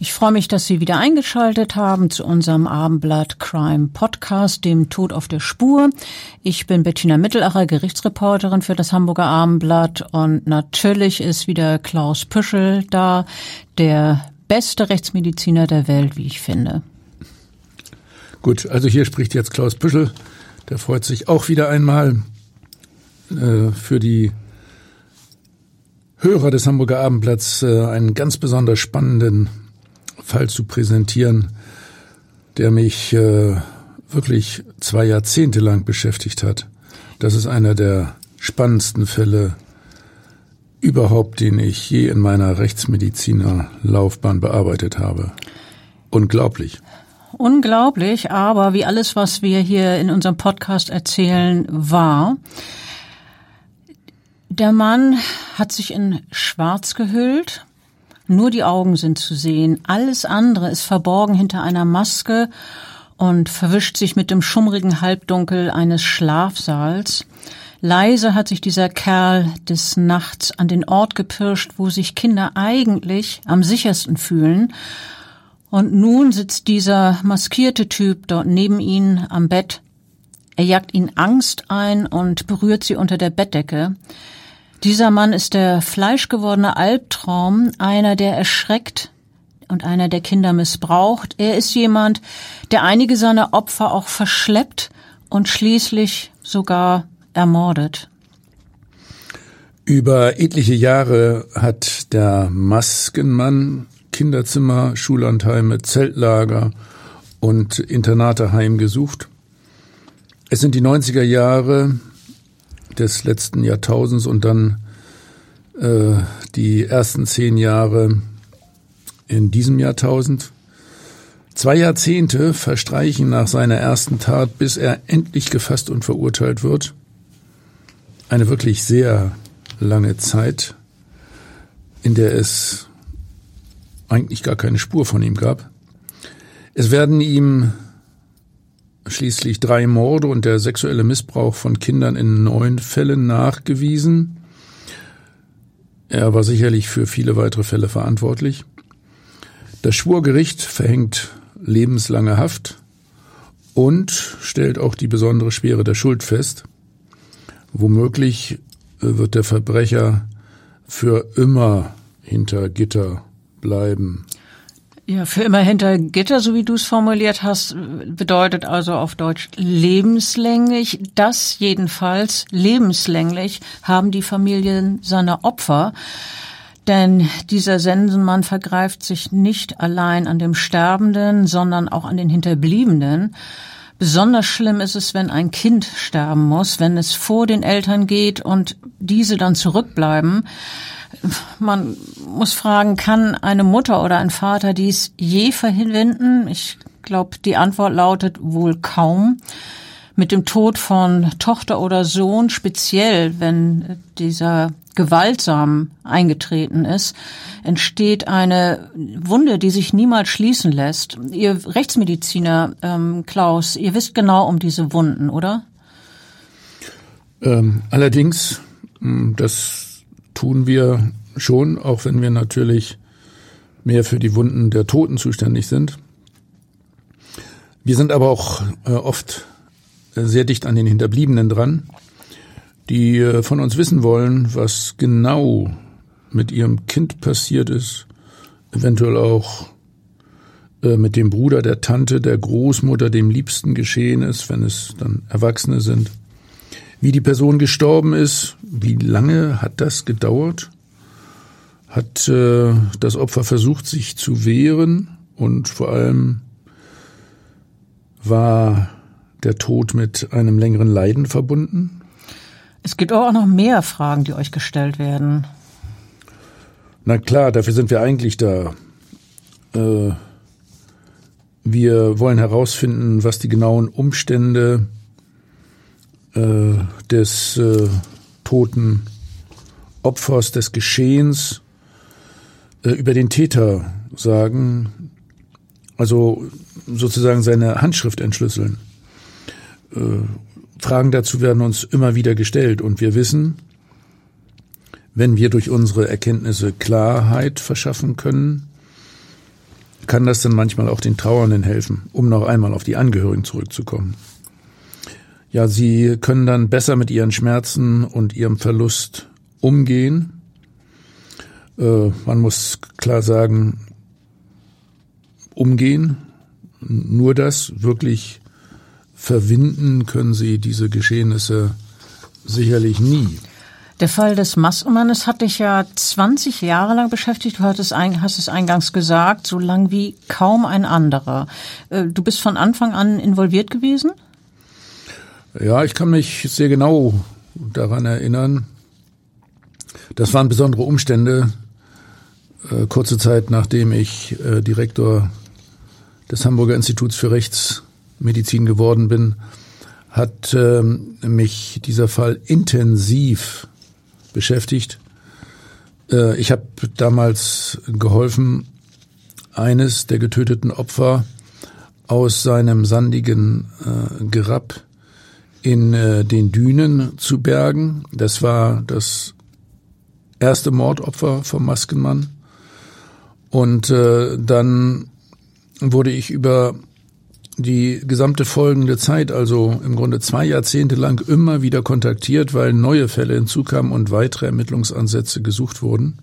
Ich freue mich, dass Sie wieder eingeschaltet haben zu unserem Abendblatt Crime Podcast, dem Tod auf der Spur. Ich bin Bettina Mittelacher, Gerichtsreporterin für das Hamburger Abendblatt und natürlich ist wieder Klaus Püschel da, der beste Rechtsmediziner der Welt, wie ich finde. Gut, also hier spricht jetzt Klaus Püschel. Der freut sich auch wieder einmal äh, für die Hörer des Hamburger Abendblatts äh, einen ganz besonders spannenden Fall zu präsentieren, der mich äh, wirklich zwei Jahrzehnte lang beschäftigt hat. Das ist einer der spannendsten Fälle überhaupt, den ich je in meiner Rechtsmedizinerlaufbahn bearbeitet habe. Unglaublich. Unglaublich, aber wie alles, was wir hier in unserem Podcast erzählen, war. Der Mann hat sich in Schwarz gehüllt, nur die Augen sind zu sehen. Alles andere ist verborgen hinter einer Maske und verwischt sich mit dem schummrigen Halbdunkel eines Schlafsaals. Leise hat sich dieser Kerl des Nachts an den Ort gepirscht, wo sich Kinder eigentlich am sichersten fühlen. Und nun sitzt dieser maskierte Typ dort neben ihnen am Bett. Er jagt ihnen Angst ein und berührt sie unter der Bettdecke. Dieser Mann ist der fleischgewordene Albtraum, einer, der erschreckt und einer, der Kinder missbraucht. Er ist jemand, der einige seiner Opfer auch verschleppt und schließlich sogar ermordet. Über etliche Jahre hat der Maskenmann Kinderzimmer, Schullandheime, Zeltlager und Internate heimgesucht. Es sind die 90er Jahre, des letzten Jahrtausends und dann äh, die ersten zehn Jahre in diesem Jahrtausend. Zwei Jahrzehnte verstreichen nach seiner ersten Tat, bis er endlich gefasst und verurteilt wird. Eine wirklich sehr lange Zeit, in der es eigentlich gar keine Spur von ihm gab. Es werden ihm schließlich drei Morde und der sexuelle Missbrauch von Kindern in neun Fällen nachgewiesen. Er war sicherlich für viele weitere Fälle verantwortlich. Das Schwurgericht verhängt lebenslange Haft und stellt auch die besondere Schwere der Schuld fest. Womöglich wird der Verbrecher für immer hinter Gitter bleiben. Ja, für immer hinter Gitter, so wie du es formuliert hast, bedeutet also auf Deutsch lebenslänglich. Das jedenfalls lebenslänglich haben die Familien seiner Opfer. Denn dieser Sensenmann vergreift sich nicht allein an dem Sterbenden, sondern auch an den Hinterbliebenen. Besonders schlimm ist es, wenn ein Kind sterben muss, wenn es vor den Eltern geht und diese dann zurückbleiben. Man muss fragen, kann eine Mutter oder ein Vater dies je verwenden? Ich glaube, die Antwort lautet wohl kaum. Mit dem Tod von Tochter oder Sohn, speziell wenn dieser gewaltsam eingetreten ist, entsteht eine Wunde, die sich niemals schließen lässt. Ihr Rechtsmediziner, ähm, Klaus, ihr wisst genau um diese Wunden, oder? Ähm, allerdings, das tun wir schon, auch wenn wir natürlich mehr für die Wunden der Toten zuständig sind. Wir sind aber auch äh, oft sehr dicht an den Hinterbliebenen dran, die äh, von uns wissen wollen, was genau mit ihrem Kind passiert ist, eventuell auch äh, mit dem Bruder, der Tante, der Großmutter, dem Liebsten geschehen ist, wenn es dann Erwachsene sind. Wie die Person gestorben ist, wie lange hat das gedauert? Hat äh, das Opfer versucht, sich zu wehren und vor allem war der Tod mit einem längeren Leiden verbunden? Es gibt auch noch mehr Fragen, die euch gestellt werden. Na klar, dafür sind wir eigentlich da. Äh, wir wollen herausfinden, was die genauen Umstände äh, des äh, toten Opfers, des Geschehens äh, über den Täter sagen, also sozusagen seine Handschrift entschlüsseln. Äh, Fragen dazu werden uns immer wieder gestellt und wir wissen, wenn wir durch unsere Erkenntnisse Klarheit verschaffen können, kann das dann manchmal auch den Trauernden helfen, um noch einmal auf die Angehörigen zurückzukommen. Ja, sie können dann besser mit ihren Schmerzen und ihrem Verlust umgehen. Äh, man muss klar sagen, umgehen, nur das wirklich verwinden können sie diese Geschehnisse sicherlich nie. Der Fall des Maskenmannes hat dich ja 20 Jahre lang beschäftigt. Du hast es eingangs gesagt, so lang wie kaum ein anderer. Äh, du bist von Anfang an involviert gewesen? Ja, ich kann mich sehr genau daran erinnern. Das waren besondere Umstände. Äh, kurze Zeit nachdem ich äh, Direktor des Hamburger Instituts für Rechtsmedizin geworden bin, hat ähm, mich dieser Fall intensiv beschäftigt. Äh, ich habe damals geholfen, eines der getöteten Opfer aus seinem sandigen äh, Gerapp in äh, den Dünen zu bergen. Das war das erste Mordopfer vom Maskenmann. Und äh, dann wurde ich über die gesamte folgende Zeit, also im Grunde zwei Jahrzehnte lang, immer wieder kontaktiert, weil neue Fälle hinzukamen und weitere Ermittlungsansätze gesucht wurden.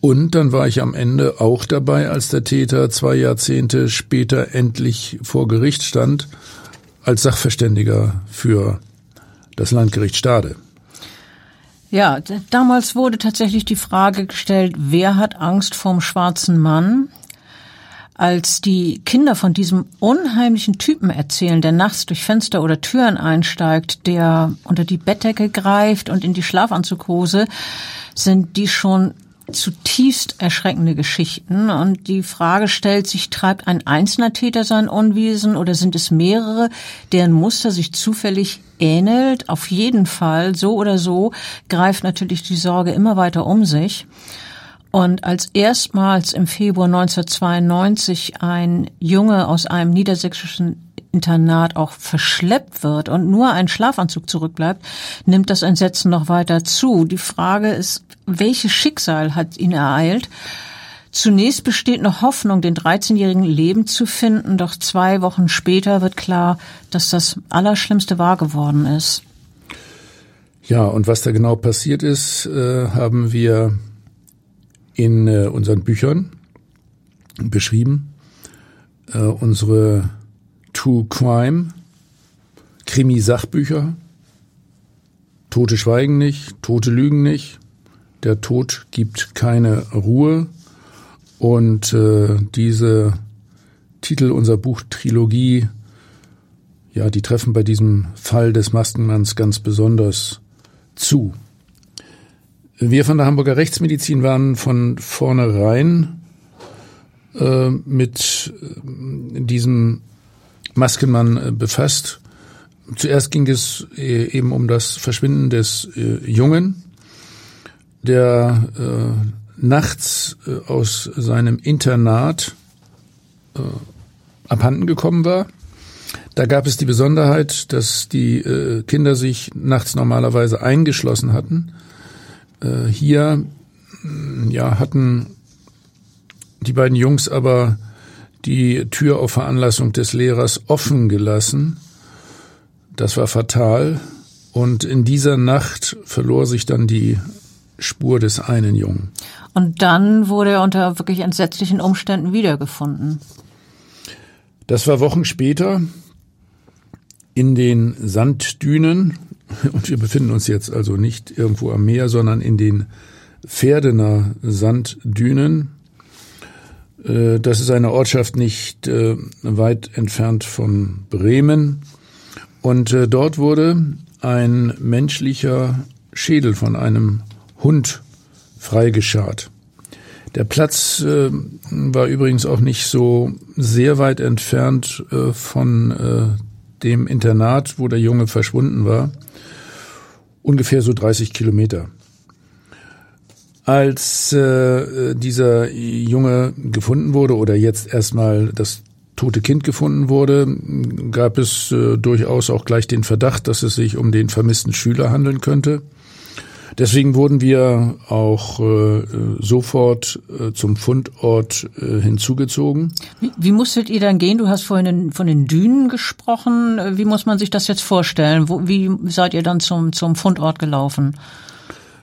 Und dann war ich am Ende auch dabei, als der Täter zwei Jahrzehnte später endlich vor Gericht stand, als Sachverständiger für das Landgericht Stade. Ja, damals wurde tatsächlich die Frage gestellt, wer hat Angst vorm schwarzen Mann? als die Kinder von diesem unheimlichen Typen erzählen, der nachts durch Fenster oder Türen einsteigt, der unter die Bettdecke greift und in die Schlafanzughose, sind die schon zutiefst erschreckende Geschichten. Und die Frage stellt sich, treibt ein einzelner Täter sein Unwesen oder sind es mehrere, deren Muster sich zufällig ähnelt? Auf jeden Fall, so oder so, greift natürlich die Sorge immer weiter um sich. Und als erstmals im Februar 1992 ein Junge aus einem niedersächsischen Internat auch verschleppt wird und nur ein Schlafanzug zurückbleibt, nimmt das Entsetzen noch weiter zu. Die Frage ist, welches Schicksal hat ihn ereilt? Zunächst besteht noch Hoffnung, den 13-jährigen Leben zu finden, doch zwei Wochen später wird klar, dass das Allerschlimmste wahr geworden ist. Ja, und was da genau passiert ist, äh, haben wir in äh, unseren Büchern beschrieben. Äh, unsere True Crime, Krimi-Sachbücher, Tote schweigen nicht, Tote lügen nicht, der Tod gibt keine Ruhe. Und äh, diese Titel unserer Buchtrilogie, ja, die treffen bei diesem Fall des Maskenmanns ganz besonders zu. Wir von der Hamburger Rechtsmedizin waren von vornherein äh, mit äh, diesem Maskenmann äh, befasst. Zuerst ging es äh, eben um das Verschwinden des äh, Jungen, der äh, nachts aus seinem Internat abhanden gekommen war. Da gab es die Besonderheit, dass die Kinder sich nachts normalerweise eingeschlossen hatten äh, hier ja, hatten die beiden Jungs aber die Tür auf Veranlassung des Lehrers offen gelassen. Das war fatal. Und in dieser Nacht verlor sich dann die Spur des einen Jungen. Und dann wurde er unter wirklich entsetzlichen Umständen wiedergefunden. Das war Wochen später in den Sanddünen. Und wir befinden uns jetzt also nicht irgendwo am Meer, sondern in den Pferdener Sanddünen. Äh, das ist eine Ortschaft nicht äh, weit entfernt von Bremen. Und äh, dort wurde ein menschlicher Schädel von einem Hund freigescharrt. Der Platz war übrigens auch nicht so sehr weit entfernt von dem Internat, wo der Junge verschwunden war. Ungefähr so 30 Kilometer. Als äh, dieser Junge gefunden wurde oder jetzt erstmal das tote Kind gefunden wurde, gab es äh, durchaus auch gleich den Verdacht, dass es sich um den vermissten Schüler handeln könnte. Deswegen wurden wir auch äh, sofort äh, zum Fundort äh, hinzugezogen. Wie, wie musstet ihr dann gehen? Du hast vorhin von den Dünen gesprochen. Wie muss man sich das jetzt vorstellen? Wo, wie seid ihr dann zum, zum Fundort gelaufen?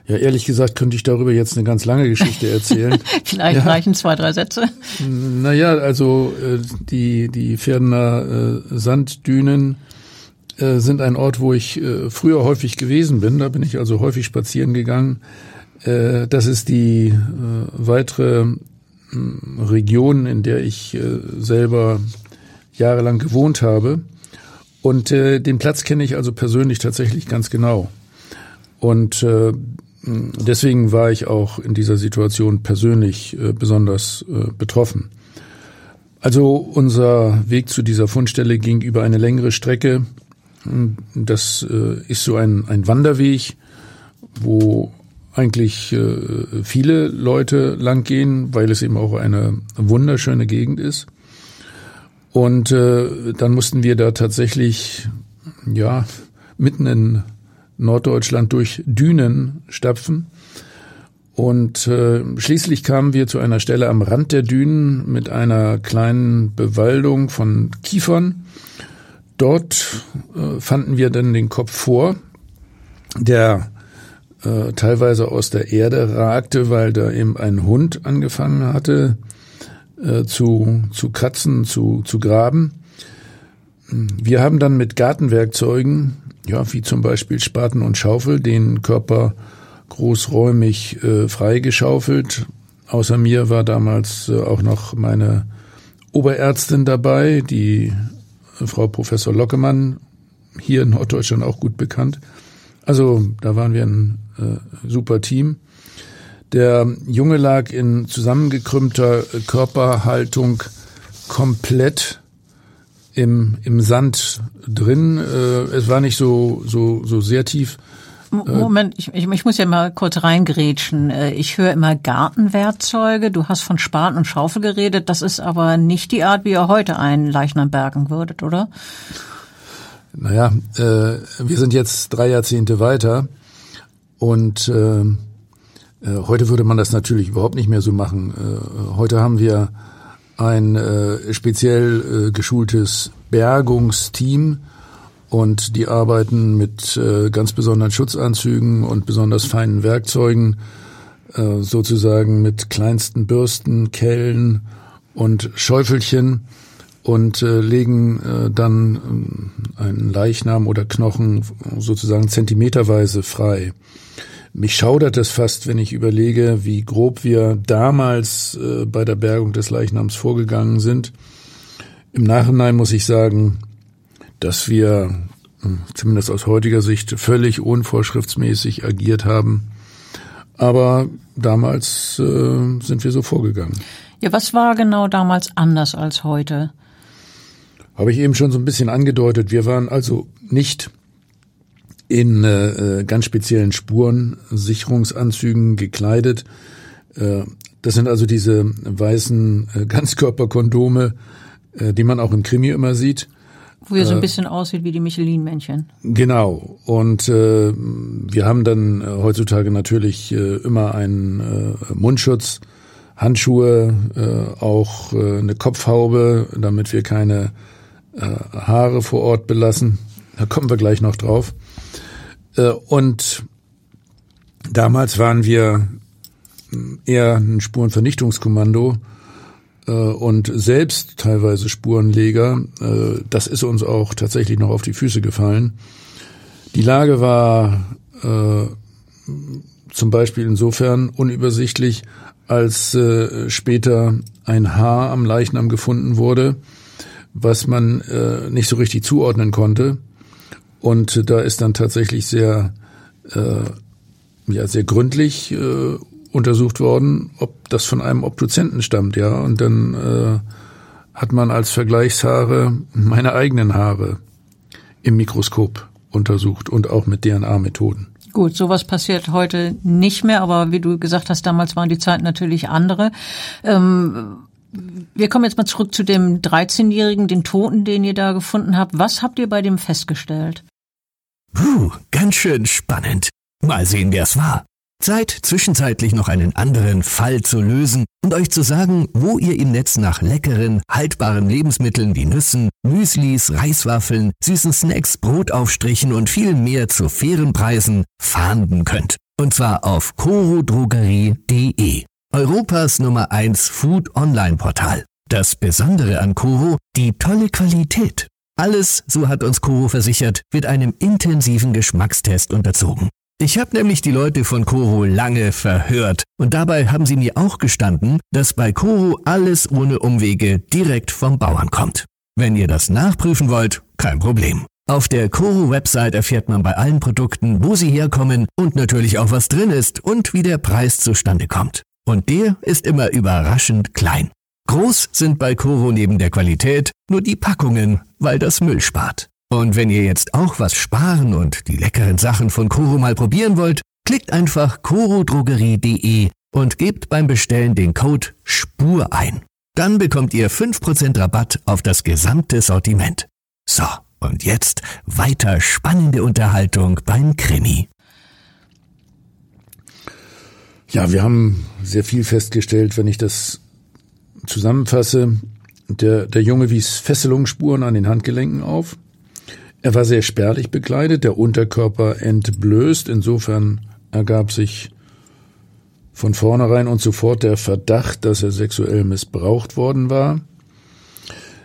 Ja, ehrlich gesagt könnte ich darüber jetzt eine ganz lange Geschichte erzählen. Vielleicht ja. reichen zwei, drei Sätze. Naja, also äh, die, die Pferdener äh, Sanddünen äh, sind ein Ort, wo ich äh, früher häufig gewesen bin. Da bin ich also häufig spazieren gegangen. Äh, das ist die weitere Region, in der ich selber jahrelang gewohnt habe. Und den Platz kenne ich also persönlich tatsächlich ganz genau. Und deswegen war ich auch in dieser Situation persönlich besonders betroffen. Also unser Weg zu dieser Fundstelle ging über eine längere Strecke das äh, ist so ein, ein Wanderweg, wo eigentlich äh, viele Leute langgehen, weil es eben auch eine wunderschöne Gegend ist. Und äh, dann mussten wir da tatsächlich, ja, mitten in Norddeutschland durch Dünen stapfen. Und äh, schließlich kamen wir zu einer Stelle am Rand der Dünen mit einer kleinen Bewaldung von Kiefern. Dort äh, fanden wir dann den Kopf vor, der äh, teilweise aus der Erde ragte, weil da eben ein Hund angefangen hatte äh, zu, zu kratzen, zu, zu graben. Wir haben dann mit Gartenwerkzeugen, ja, wie zum Beispiel Spaten und Schaufel, den Körper großräumig äh, freigeschaufelt. Außer mir war damals äh, auch noch meine Oberärztin dabei, die Frau Professor Lockemann, hier in Norddeutschland auch gut bekannt. Also da waren wir ein äh, super Team. Der Junge lag in zusammengekrümmter Körperhaltung komplett im, im Sand drin. Äh, es war nicht so, so, so sehr tief. Moment, ich, ich, ich muss ja mal kurz reingrätschen. Äh, ich höre immer Gartenwerkzeuge. Du hast von Spaten und Schaufel geredet. Das ist aber nicht die Art, wie ihr heute einen Leichnam bergen würdet, oder? Naja, äh, wir sind jetzt drei Jahrzehnte weiter und äh, äh, heute würde man das natürlich überhaupt nicht mehr so machen. Äh, heute haben wir ein äh, speziell äh, geschultes Bergungsteam, und die arbeiten mit äh, ganz besonderen Schutzanzügen und besonders feinen Werkzeugen, äh, sozusagen mit kleinsten Bürsten, Kellen und Schäufelchen und äh, legen äh, dann äh, einen Leichnam oder Knochen sozusagen zentimeterweise frei. Mich schaudert es fast, wenn ich überlege, wie grob wir damals äh, bei der Bergung des Leichnams vorgegangen sind. Im Nachhinein muss ich sagen, dass wir hm, zumindest aus heutiger Sicht völlig unvorschriftsmäßig agiert haben. Aber damals äh, sind wir so vorgegangen. Ja, was war genau damals anders als heute? Habe ich eben schon so ein bisschen angedeutet. Wir waren also nicht in äh, ganz speziellen Spurensicherungsanzügen gekleidet. Äh, das sind also diese weißen äh, Ganzkörperkondome, äh, die man auch im Krimi immer sieht. Wo er so ein äh, bisschen aussieht wie die Michelin-Männchen. Genau. Und äh, wir haben dann äh, heutzutage natürlich äh, immer einen äh, Mundschutz, Handschuhe, äh, auch äh, eine Kopfhaube, damit wir keine äh, Haare vor Ort belassen. Da kommen wir gleich noch drauf. Äh, und damals waren wir eher ein Spurenvernichtungskommando äh, und selbst teilweise Spurenleger. Äh, das ist uns auch tatsächlich noch auf die Füße gefallen. Die Lage war äh, zum Beispiel insofern unübersichtlich, als äh, später ein Haar am Leichnam gefunden wurde, was man äh, nicht so richtig zuordnen konnte. Und da ist dann tatsächlich sehr, äh, ja, sehr gründlich äh, untersucht worden, ob das von einem Obduzenten stammt, ja. Und dann äh, hat man als Vergleichshaare meine eigenen Haare im Mikroskop untersucht und auch mit DNA-Methoden. Gut, sowas passiert heute nicht mehr, aber wie du gesagt hast, damals waren die Zeiten natürlich andere. Ähm, wir kommen jetzt mal zurück zu dem 13-Jährigen, den Toten, den ihr da gefunden habt. Was habt ihr bei dem festgestellt? Puh, ganz schön spannend. Mal sehen, wer es war. Zeit, zwischenzeitlich noch einen anderen Fall zu lösen und euch zu sagen, wo ihr im Netz nach leckeren, haltbaren Lebensmitteln wie Nüssen, Müslis, Reiswaffeln, süßen Snacks, Brotaufstrichen und viel mehr zu fairen Preisen fahnden könnt. Und zwar auf corodrogerie.de, Europas Nummer 1 Food Online Portal. Das Besondere an Coro, die tolle Qualität. Alles, so hat uns Coro versichert, wird einem intensiven Geschmackstest unterzogen. Ich habe nämlich die Leute von Coro lange verhört und dabei haben sie mir auch gestanden, dass bei Coro alles ohne Umwege direkt vom Bauern kommt. Wenn ihr das nachprüfen wollt, kein Problem. Auf der Coro-Website erfährt man bei allen Produkten, wo sie herkommen und natürlich auch was drin ist und wie der Preis zustande kommt. Und der ist immer überraschend klein. Groß sind bei Coro neben der Qualität nur die Packungen, weil das Müll spart. Und wenn ihr jetzt auch was sparen und die leckeren Sachen von Koro mal probieren wollt, klickt einfach korodrogerie.de und gebt beim Bestellen den Code SPUR ein. Dann bekommt ihr 5% Rabatt auf das gesamte Sortiment. So, und jetzt weiter spannende Unterhaltung beim Krimi. Ja, wir haben sehr viel festgestellt, wenn ich das zusammenfasse. Der, der Junge wies Fesselungsspuren an den Handgelenken auf. Er war sehr spärlich bekleidet, der Unterkörper entblößt, insofern ergab sich von vornherein und sofort der Verdacht, dass er sexuell missbraucht worden war.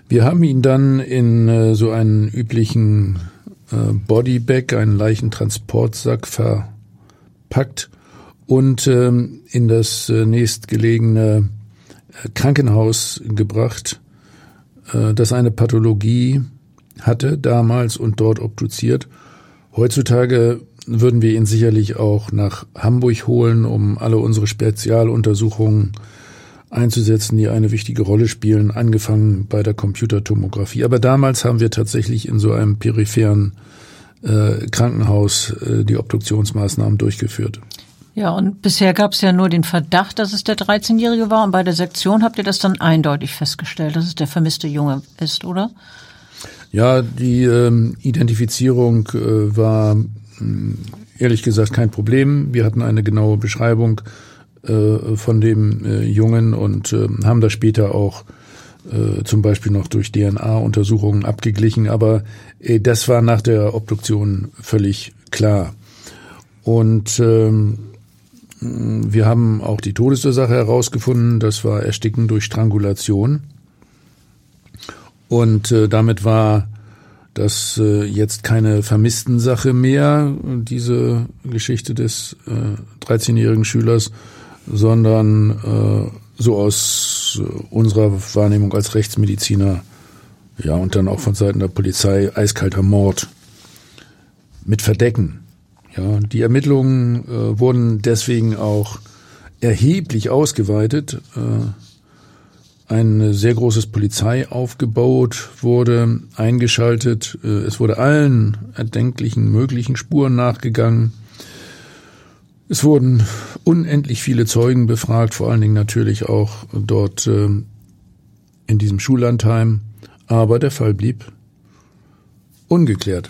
Wir haben ihn dann in äh, so einen üblichen äh, Bodybag, einen Leichentransportsack verpackt und ähm, in das äh, nächstgelegene äh, Krankenhaus gebracht, äh, das eine Pathologie hatte damals und dort obduziert. Heutzutage würden wir ihn sicherlich auch nach Hamburg holen, um alle unsere Spezialuntersuchungen einzusetzen, die eine wichtige Rolle spielen, angefangen bei der Computertomographie. Aber damals haben wir tatsächlich in so einem peripheren äh, Krankenhaus äh, die Obduktionsmaßnahmen durchgeführt. Ja, und bisher gab es ja nur den Verdacht, dass es der 13-Jährige war. Und bei der Sektion habt ihr das dann eindeutig festgestellt, dass es der vermisste Junge ist, oder? Ja, die ähm, Identifizierung äh, war mh, hm, ehrlich gesagt kein Problem. Wir hatten eine genaue Beschreibung äh, von dem äh, Jungen und äh, haben das später auch äh, zum Beispiel noch durch DNA-Untersuchungen abgeglichen. Aber äh, das war nach der Obduktion völlig klar. Und ähm, wir haben auch die Todesursache herausgefunden. Das war Ersticken durch Strangulation. Und äh, damit war das äh, jetzt keine Vermisstensache mehr, diese Geschichte des äh, 13-jährigen Schülers, sondern äh, so aus äh, unserer Wahrnehmung als Rechtsmediziner, ja, und dann auch von Seiten der Polizei eiskalter Mord mit Verdecken. Ja, die Ermittlungen äh, wurden deswegen auch erheblich ausgeweitet. Äh, ein sehr großes Polizeiaufgebot wurde eingeschaltet. Äh, es wurde allen erdenklichen möglichen Spuren nachgegangen. Es wurden unendlich viele Zeugen befragt, vor allen Dingen natürlich auch dort äh, in diesem Schullandheim. Aber der Fall blieb ungeklärt.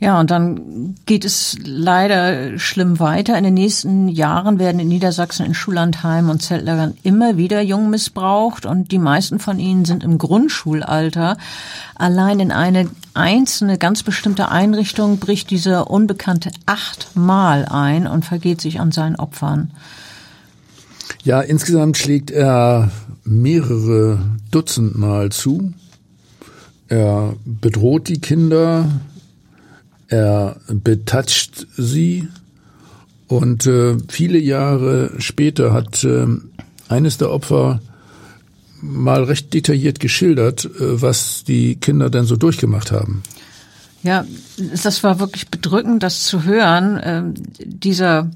Ja, und dann geht es leider schlimm weiter. In den nächsten Jahren werden in Niedersachsen in Schullandheimen und Zeltlagern immer wieder Jungen missbraucht und die meisten von ihnen sind im Grundschulalter. Allein in eine einzelne, ganz bestimmte Einrichtung bricht dieser Unbekannte achtmal ein und vergeht sich an seinen Opfern. Ja, insgesamt schlägt er mehrere Dutzend Mal zu. Er bedroht die Kinder, er betatscht sie und äh, viele Jahre später hat äh, eines der Opfer mal recht detailliert geschildert, äh, was die Kinder denn so durchgemacht haben. Ja, das war wirklich bedrückend, das zu hören. Ähm, dieser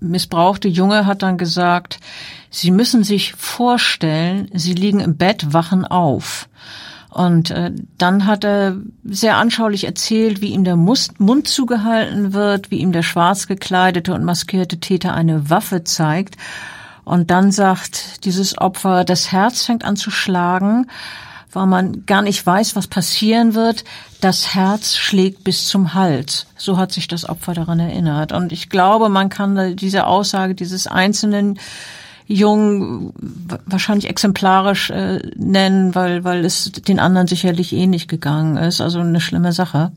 missbrauchte Junge hat dann gesagt, Sie müssen sich vorstellen, Sie liegen im Bett, wachen auf. Und äh, dann hat er sehr anschaulich erzählt, wie ihm der Mund zugehalten wird, wie ihm der schwarz gekleidete und maskierte Täter eine Waffe zeigt. Und dann sagt dieses Opfer, das Herz fängt an zu schlagen, weil man gar nicht weiß, was passieren wird. Das Herz schlägt bis zum Hals. So hat sich das Opfer daran erinnert. Und ich glaube, man kann diese Aussage dieses einzelnen Jungen wahrscheinlich exemplarisch äh, nennen, weil, weil es den anderen sicherlich ähnlich gegangen ist. Also eine schlimme Sache.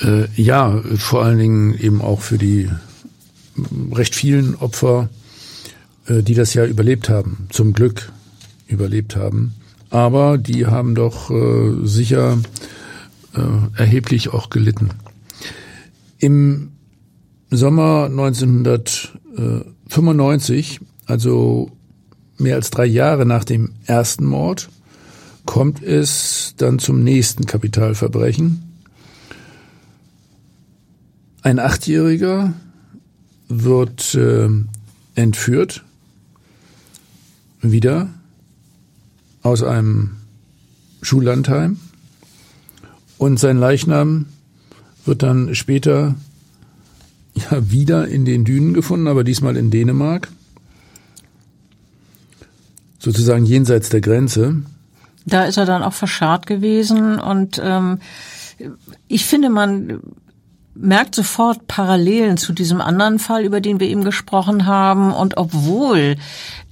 Äh, ja, vor allen Dingen eben auch für die recht vielen Opfer, äh, die das ja überlebt haben, zum Glück überlebt haben. Aber die haben doch äh, sicher äh, erheblich auch gelitten. Im Sommer 1900 95, also mehr als drei Jahre nach dem ersten Mord, kommt es dann zum nächsten Kapitalverbrechen. Ein Achtjähriger wird äh, entführt, wieder aus einem Schullandheim und sein Leichnam wird dann später ja wieder in den Dünen gefunden, aber diesmal in Dänemark. Sozusagen jenseits der Grenze. Da ist er dann auch verscharrt gewesen und ähm, ich finde, man merkt sofort Parallelen zu diesem anderen Fall, über den wir eben gesprochen haben. Und obwohl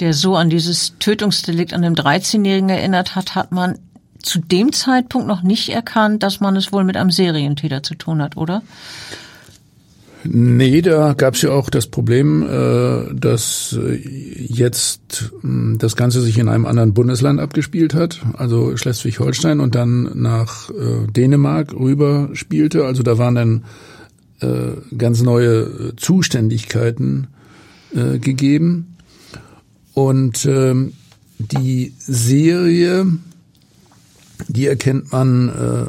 der so an dieses Tötungsdelikt an dem 13-Jährigen erinnert hat, hat man zu dem Zeitpunkt noch nicht erkannt, dass man es wohl mit einem Serientäter zu tun hat, oder? Nee, da gab es ja auch das Problem, äh, dass äh, jetzt hm, das Ganze sich in einem anderen Bundesland abgespielt hat, also Schleswig-Holstein und dann nach äh, Dänemark rüber spielte. Also da waren dann ganz neue Zuständigkeiten gegeben. Und ähm, die Serie, die erkennt man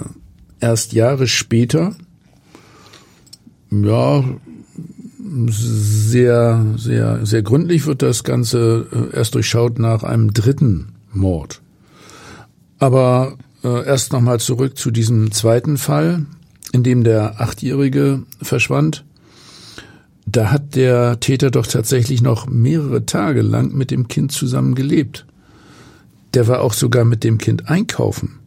erst Jahre später ja, sehr, sehr, sehr gründlich wird das Ganze äh, erst durchschaut nach einem dritten Mord. Aber äh, erst nochmal zurück zu diesem zweiten Fall, in dem der Achtjährige verschwand. Da hat der Täter doch tatsächlich noch mehrere Tage lang mit dem Kind zusammen gelebt. Der war auch sogar mit dem Kind einkaufen.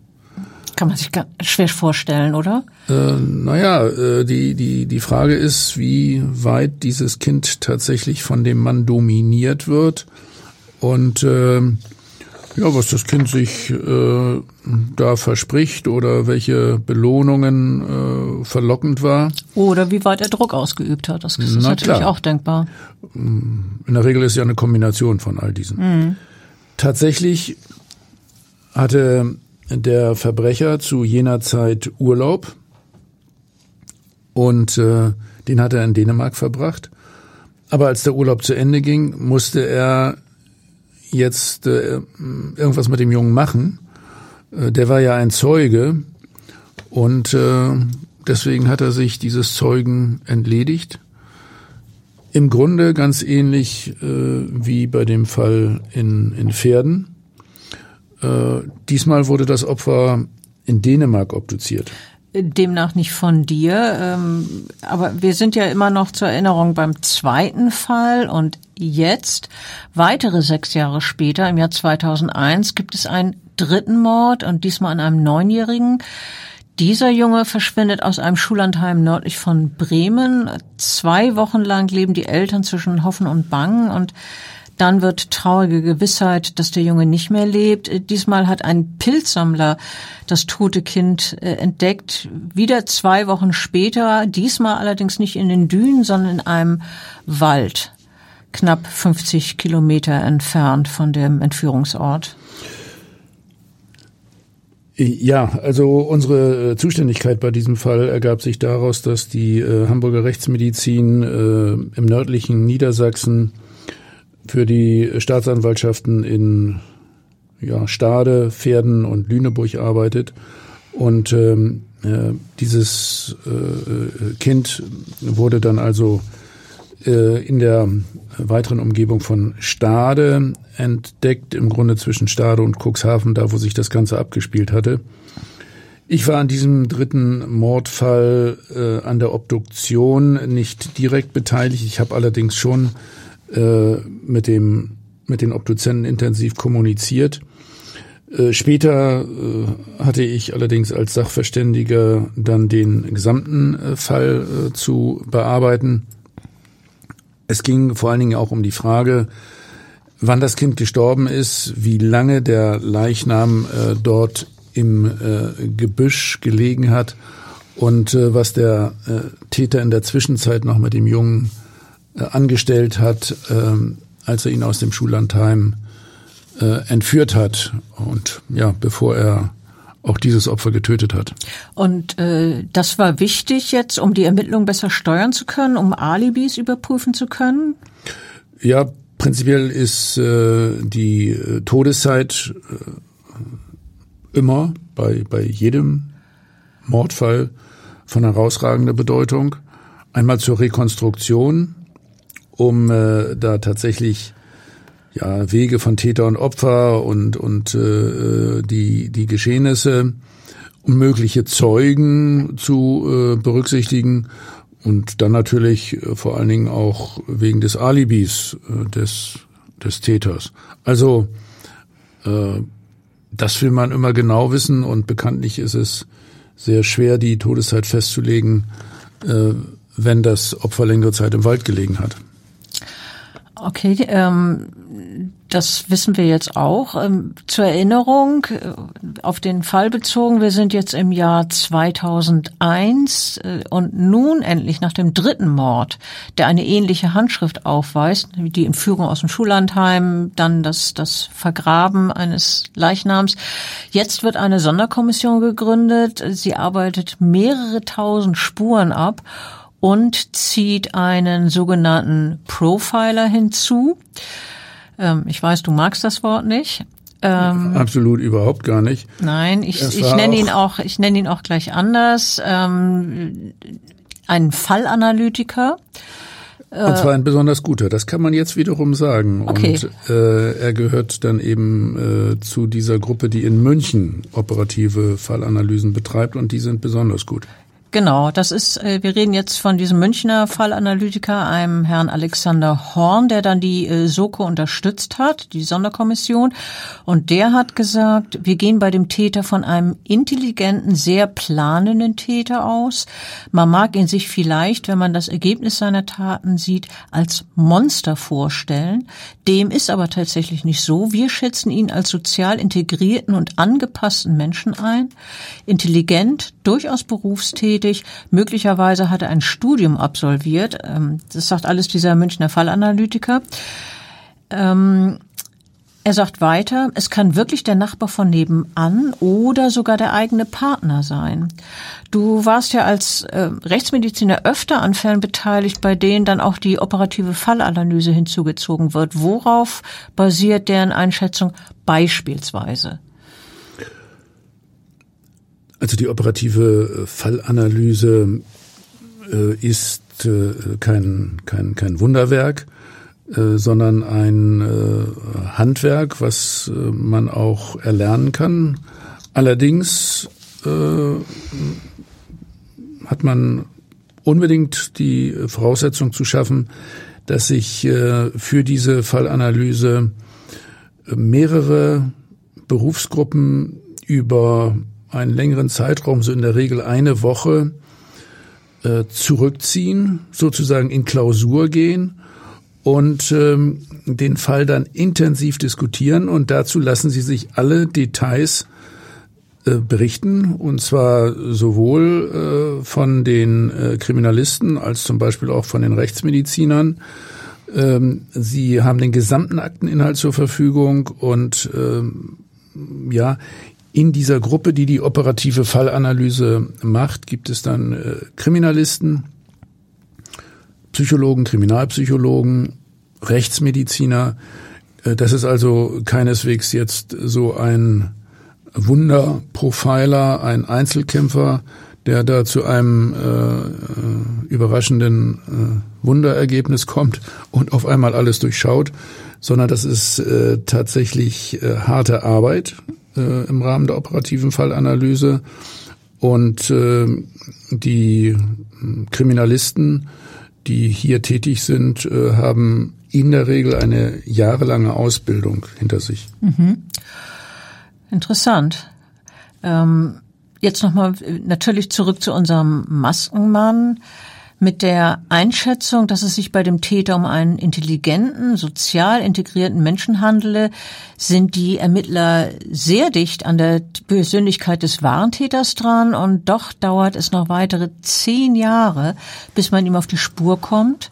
Kann man sich schwer vorstellen, oder? Äh, naja, äh, die, die, die Frage ist, wie weit dieses Kind tatsächlich von dem Mann dominiert wird und äh, ja, was das Kind sich äh, da verspricht oder welche Belohnungen äh, verlockend war. Oder wie weit er Druck ausgeübt hat. Das ist Na, natürlich klar. auch denkbar. In der Regel ist ja eine Kombination von all diesen. Mhm. Tatsächlich hatte der Verbrecher zu jener Zeit Urlaub und äh, den hat er in Dänemark verbracht. Aber als der Urlaub zu Ende ging, musste er jetzt äh, irgendwas mit dem Jungen machen. Äh, der war ja ein Zeuge und äh, deswegen hat er sich dieses Zeugen entledigt. Im Grunde ganz ähnlich äh, wie bei dem Fall in, in Pferden. Äh, diesmal wurde das Opfer in Dänemark obduziert. Demnach nicht von dir, ähm, aber wir sind ja immer noch zur Erinnerung beim zweiten Fall und jetzt, weitere sechs Jahre später, im Jahr 2001, gibt es einen dritten Mord und diesmal an einem Neunjährigen. Dieser Junge verschwindet aus einem Schullandheim nördlich von Bremen. Zwei Wochen lang leben die Eltern zwischen Hoffen und Bangen und dann wird traurige Gewissheit, dass der Junge nicht mehr lebt. Diesmal hat ein Pilzsammler das tote Kind äh, entdeckt. Wieder zwei Wochen später, diesmal allerdings nicht in den Dünen, sondern in einem Wald. knapp 50 Kilometer entfernt von dem Entführungsort. Ja, also unsere äh, Zuständigkeit bei diesem Fall ergab sich daraus, dass die äh, Hamburger Rechtsmedizin äh, im nördlichen Niedersachsen für die Staatsanwaltschaften in ja, Stade, Pferden und Lüneburg arbeitet. Und ähm, äh, dieses äh, Kind wurde dann also äh, in der weiteren Umgebung von Stade entdeckt, im Grunde zwischen Stade und Cuxhaven, da wo sich das Ganze abgespielt hatte. Ich war an diesem dritten Mordfall äh, an der Obduktion nicht direkt beteiligt. Ich habe allerdings schon äh, mit dem mit den Obduzenten intensiv kommuniziert. Äh, später äh, hatte ich allerdings als Sachverständiger dann den gesamten äh, Fall äh, zu bearbeiten. Es ging vor allen Dingen auch um die Frage, wann das Kind gestorben ist, wie lange der Leichnam äh, dort im Gebüsch gelegen hat und was der Täter in der Zwischenzeit noch mit dem Jungen äh, angestellt hat, äh, als er ihn aus dem Schullandheim äh, entführt hat und ja, bevor er auch dieses Opfer getötet hat. Und äh, das war wichtig jetzt, um die Ermittlungen besser steuern zu können, um Alibis überprüfen zu können? Ja, prinzipiell ist äh, die äh, Todeszeit äh, immer bei, bei jedem Mordfall von herausragender Bedeutung. Einmal zur Rekonstruktion, um äh, da tatsächlich ja, Wege von Täter und Opfer und, und äh, die, die Geschehnisse, um mögliche Zeugen zu äh, berücksichtigen und dann natürlich äh, vor allen Dingen auch wegen des Alibis äh, des, des Täters. Also äh, das will man immer genau wissen und bekanntlich ist es sehr schwer, die Todeszeit festzulegen, äh, wenn das Opfer längere Zeit im Wald gelegen hat. Okay, ähm, das wissen wir jetzt auch. Ähm, zur Erinnerung, äh, auf den Fall bezogen, wir sind jetzt im Jahr 2001 äh, und nun endlich nach dem dritten Mord, der eine ähnliche Handschrift aufweist, die Entführung aus dem Schullandheim, dann das, das Vergraben eines Leichnams. Jetzt wird eine Sonderkommission gegründet. Sie arbeitet mehrere tausend Spuren ab und zieht einen sogenannten Profiler hinzu. Ähm, ich weiß, du magst das Wort nicht. Ähm, Absolut überhaupt gar nicht. Nein, ich, ich nenne ihn auch, ich nenne ihn auch gleich anders. Ähm, ein Fallanalytiker. Und zwar ein besonders guter, das kann man jetzt wiederum sagen. Okay. Und äh, er gehört dann eben äh, zu dieser Gruppe, die in München operative Fallanalysen betreibt und die sind besonders gut. Genau, das ist, äh, wir reden jetzt von diesem Münchner Fallanalytiker, einem Herrn Alexander Horn, der dann die äh, Soko unterstützt hat, die Sonderkommission. Und der hat gesagt, wir gehen bei dem Täter von einem intelligenten, sehr planenden Täter aus. Man mag ihn sich vielleicht, wenn man das Ergebnis seiner Taten sieht, als Monster vorstellen. Dem ist aber tatsächlich nicht so. Wir schätzen ihn als sozial integrierten und angepassten Menschen ein. Intelligent, durchaus berufstätig, tätig. Möglicherweise hat er ein Studium absolviert. Ähm, das sagt alles dieser Münchner Fallanalytiker. Ähm, er sagt weiter, es kann wirklich der Nachbar von nebenan oder sogar der eigene Partner sein. Du warst ja als äh, Rechtsmediziner öfter an Fällen beteiligt, bei denen dann auch die operative Fallanalyse hinzugezogen wird. Worauf basiert deren Einschätzung beispielsweise? Also die operative äh, Fallanalyse äh, ist äh, kein, kein, kein Wunderwerk, sondern ein Handwerk, was man auch erlernen kann. Allerdings hat man unbedingt die Voraussetzung zu schaffen, dass sich für diese Fallanalyse mehrere Berufsgruppen über einen längeren Zeitraum, so in der Regel eine Woche, äh, zurückziehen, sozusagen in Klausur gehen und ähm, den Fall dann intensiv diskutieren. Und dazu lassen Sie sich alle Details äh, berichten, und zwar sowohl äh, von den Kriminalisten als zum Beispiel auch von den Rechtsmedizinern. Ähm, Sie haben den gesamten Akteninhalt zur Verfügung und ähm, ja, in dieser Gruppe, die die operative Fallanalyse macht, gibt es dann äh, Kriminalisten, Psychologen, Kriminalpsychologen, Rechtsmediziner. Äh, das ist also keineswegs jetzt so ein Wunderprofiler, ein Einzelkämpfer, der da zu einem äh, äh, überraschenden äh, Wunderergebnis kommt und auf einmal alles durchschaut, sondern das ist äh, tatsächlich äh, harte Arbeit äh, im Rahmen der operativen Fallanalyse und äh, die Kriminalisten, die hier tätig sind, äh, haben in der Regel eine jahrelange Ausbildung hinter sich. Mhm. Interessant. Ähm, jetzt nochmal natürlich zurück zu unserem Maskenmann. Mit der Einschätzung, dass es sich bei dem Täter um einen intelligenten, sozial integrierten Menschen handele, sind die Ermittler sehr dicht an der Persönlichkeit des wahren Täters dran und doch dauert es noch weitere zehn Jahre, bis man ihm auf die Spur kommt.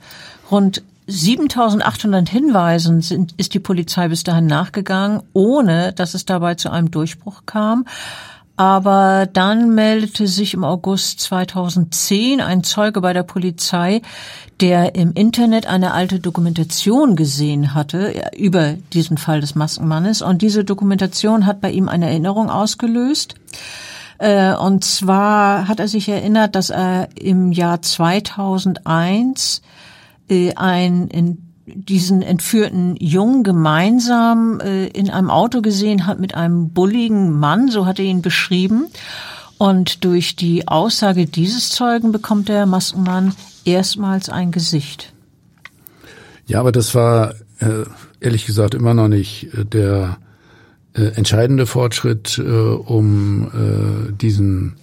Rund 7800 Hinweisen sind, ist die Polizei bis dahin nachgegangen, ohne dass es dabei zu einem Durchbruch kam. Aber dann meldete sich im August 2010 ein Zeuge bei der Polizei, der im Internet eine alte Dokumentation gesehen hatte über diesen Fall des Maskenmannes. Und diese Dokumentation hat bei ihm eine Erinnerung ausgelöst. Äh, und zwar hat er sich erinnert, dass er im Jahr 2001 äh, ein in diesen entführten Jungen gemeinsam äh, in einem Auto gesehen hat mit einem bulligen Mann, so hat er ihn beschrieben. Und durch die Aussage dieses Zeugen bekommt der Maskenmann erstmals ein Gesicht. Ja, aber das war äh, ehrlich gesagt immer noch nicht äh, der äh, entscheidende Fortschritt, äh, um äh, diesen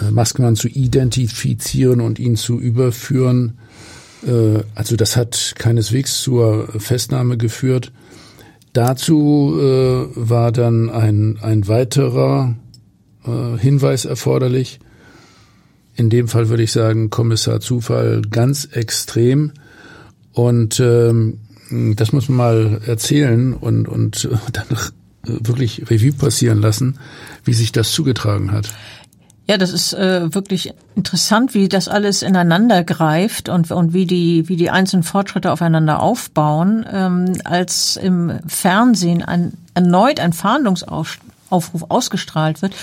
äh, Maskenmann zu identifizieren und ihn zu überführen also das hat keineswegs zur Festnahme geführt. Dazu äh, war dann ein, ein weiterer äh, Hinweis erforderlich. In dem Fall würde ich sagen, Kommissar Zufall ganz extrem. Und ähm, das muss man mal erzählen und, und dann wirklich Revue passieren lassen, wie sich das zugetragen hat. Ja, das ist äh, wirklich interessant, wie das alles ineinander greift und, und wie die wie die einzelnen Fortschritte aufeinander aufbauen. Ähm, als im Fernsehen ein, erneut ein Fahndungsaufruf ausgestrahlt wird,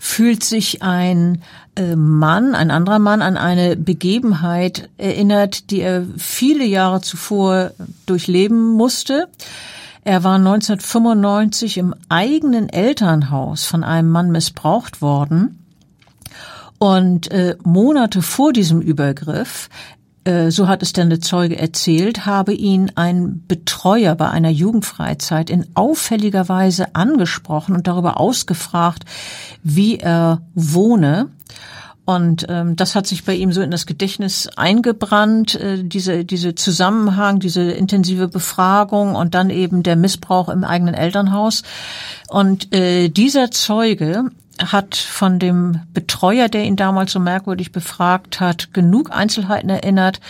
fühlt sich ein äh, Mann, ein anderer Mann an eine Begebenheit erinnert, die er viele Jahre zuvor durchleben musste. Er war 1995 im eigenen Elternhaus von einem Mann missbraucht worden und äh, Monate vor diesem Übergriff äh, so hat es dann der Zeuge erzählt, habe ihn ein Betreuer bei einer Jugendfreizeit in auffälliger Weise angesprochen und darüber ausgefragt, wie er wohne. Und ähm, das hat sich bei ihm so in das Gedächtnis eingebrannt, äh, diese, diese Zusammenhang, diese intensive Befragung und dann eben der Missbrauch im eigenen Elternhaus. Und äh, dieser Zeuge hat von dem Betreuer, der ihn damals so merkwürdig befragt hat, genug Einzelheiten erinnert,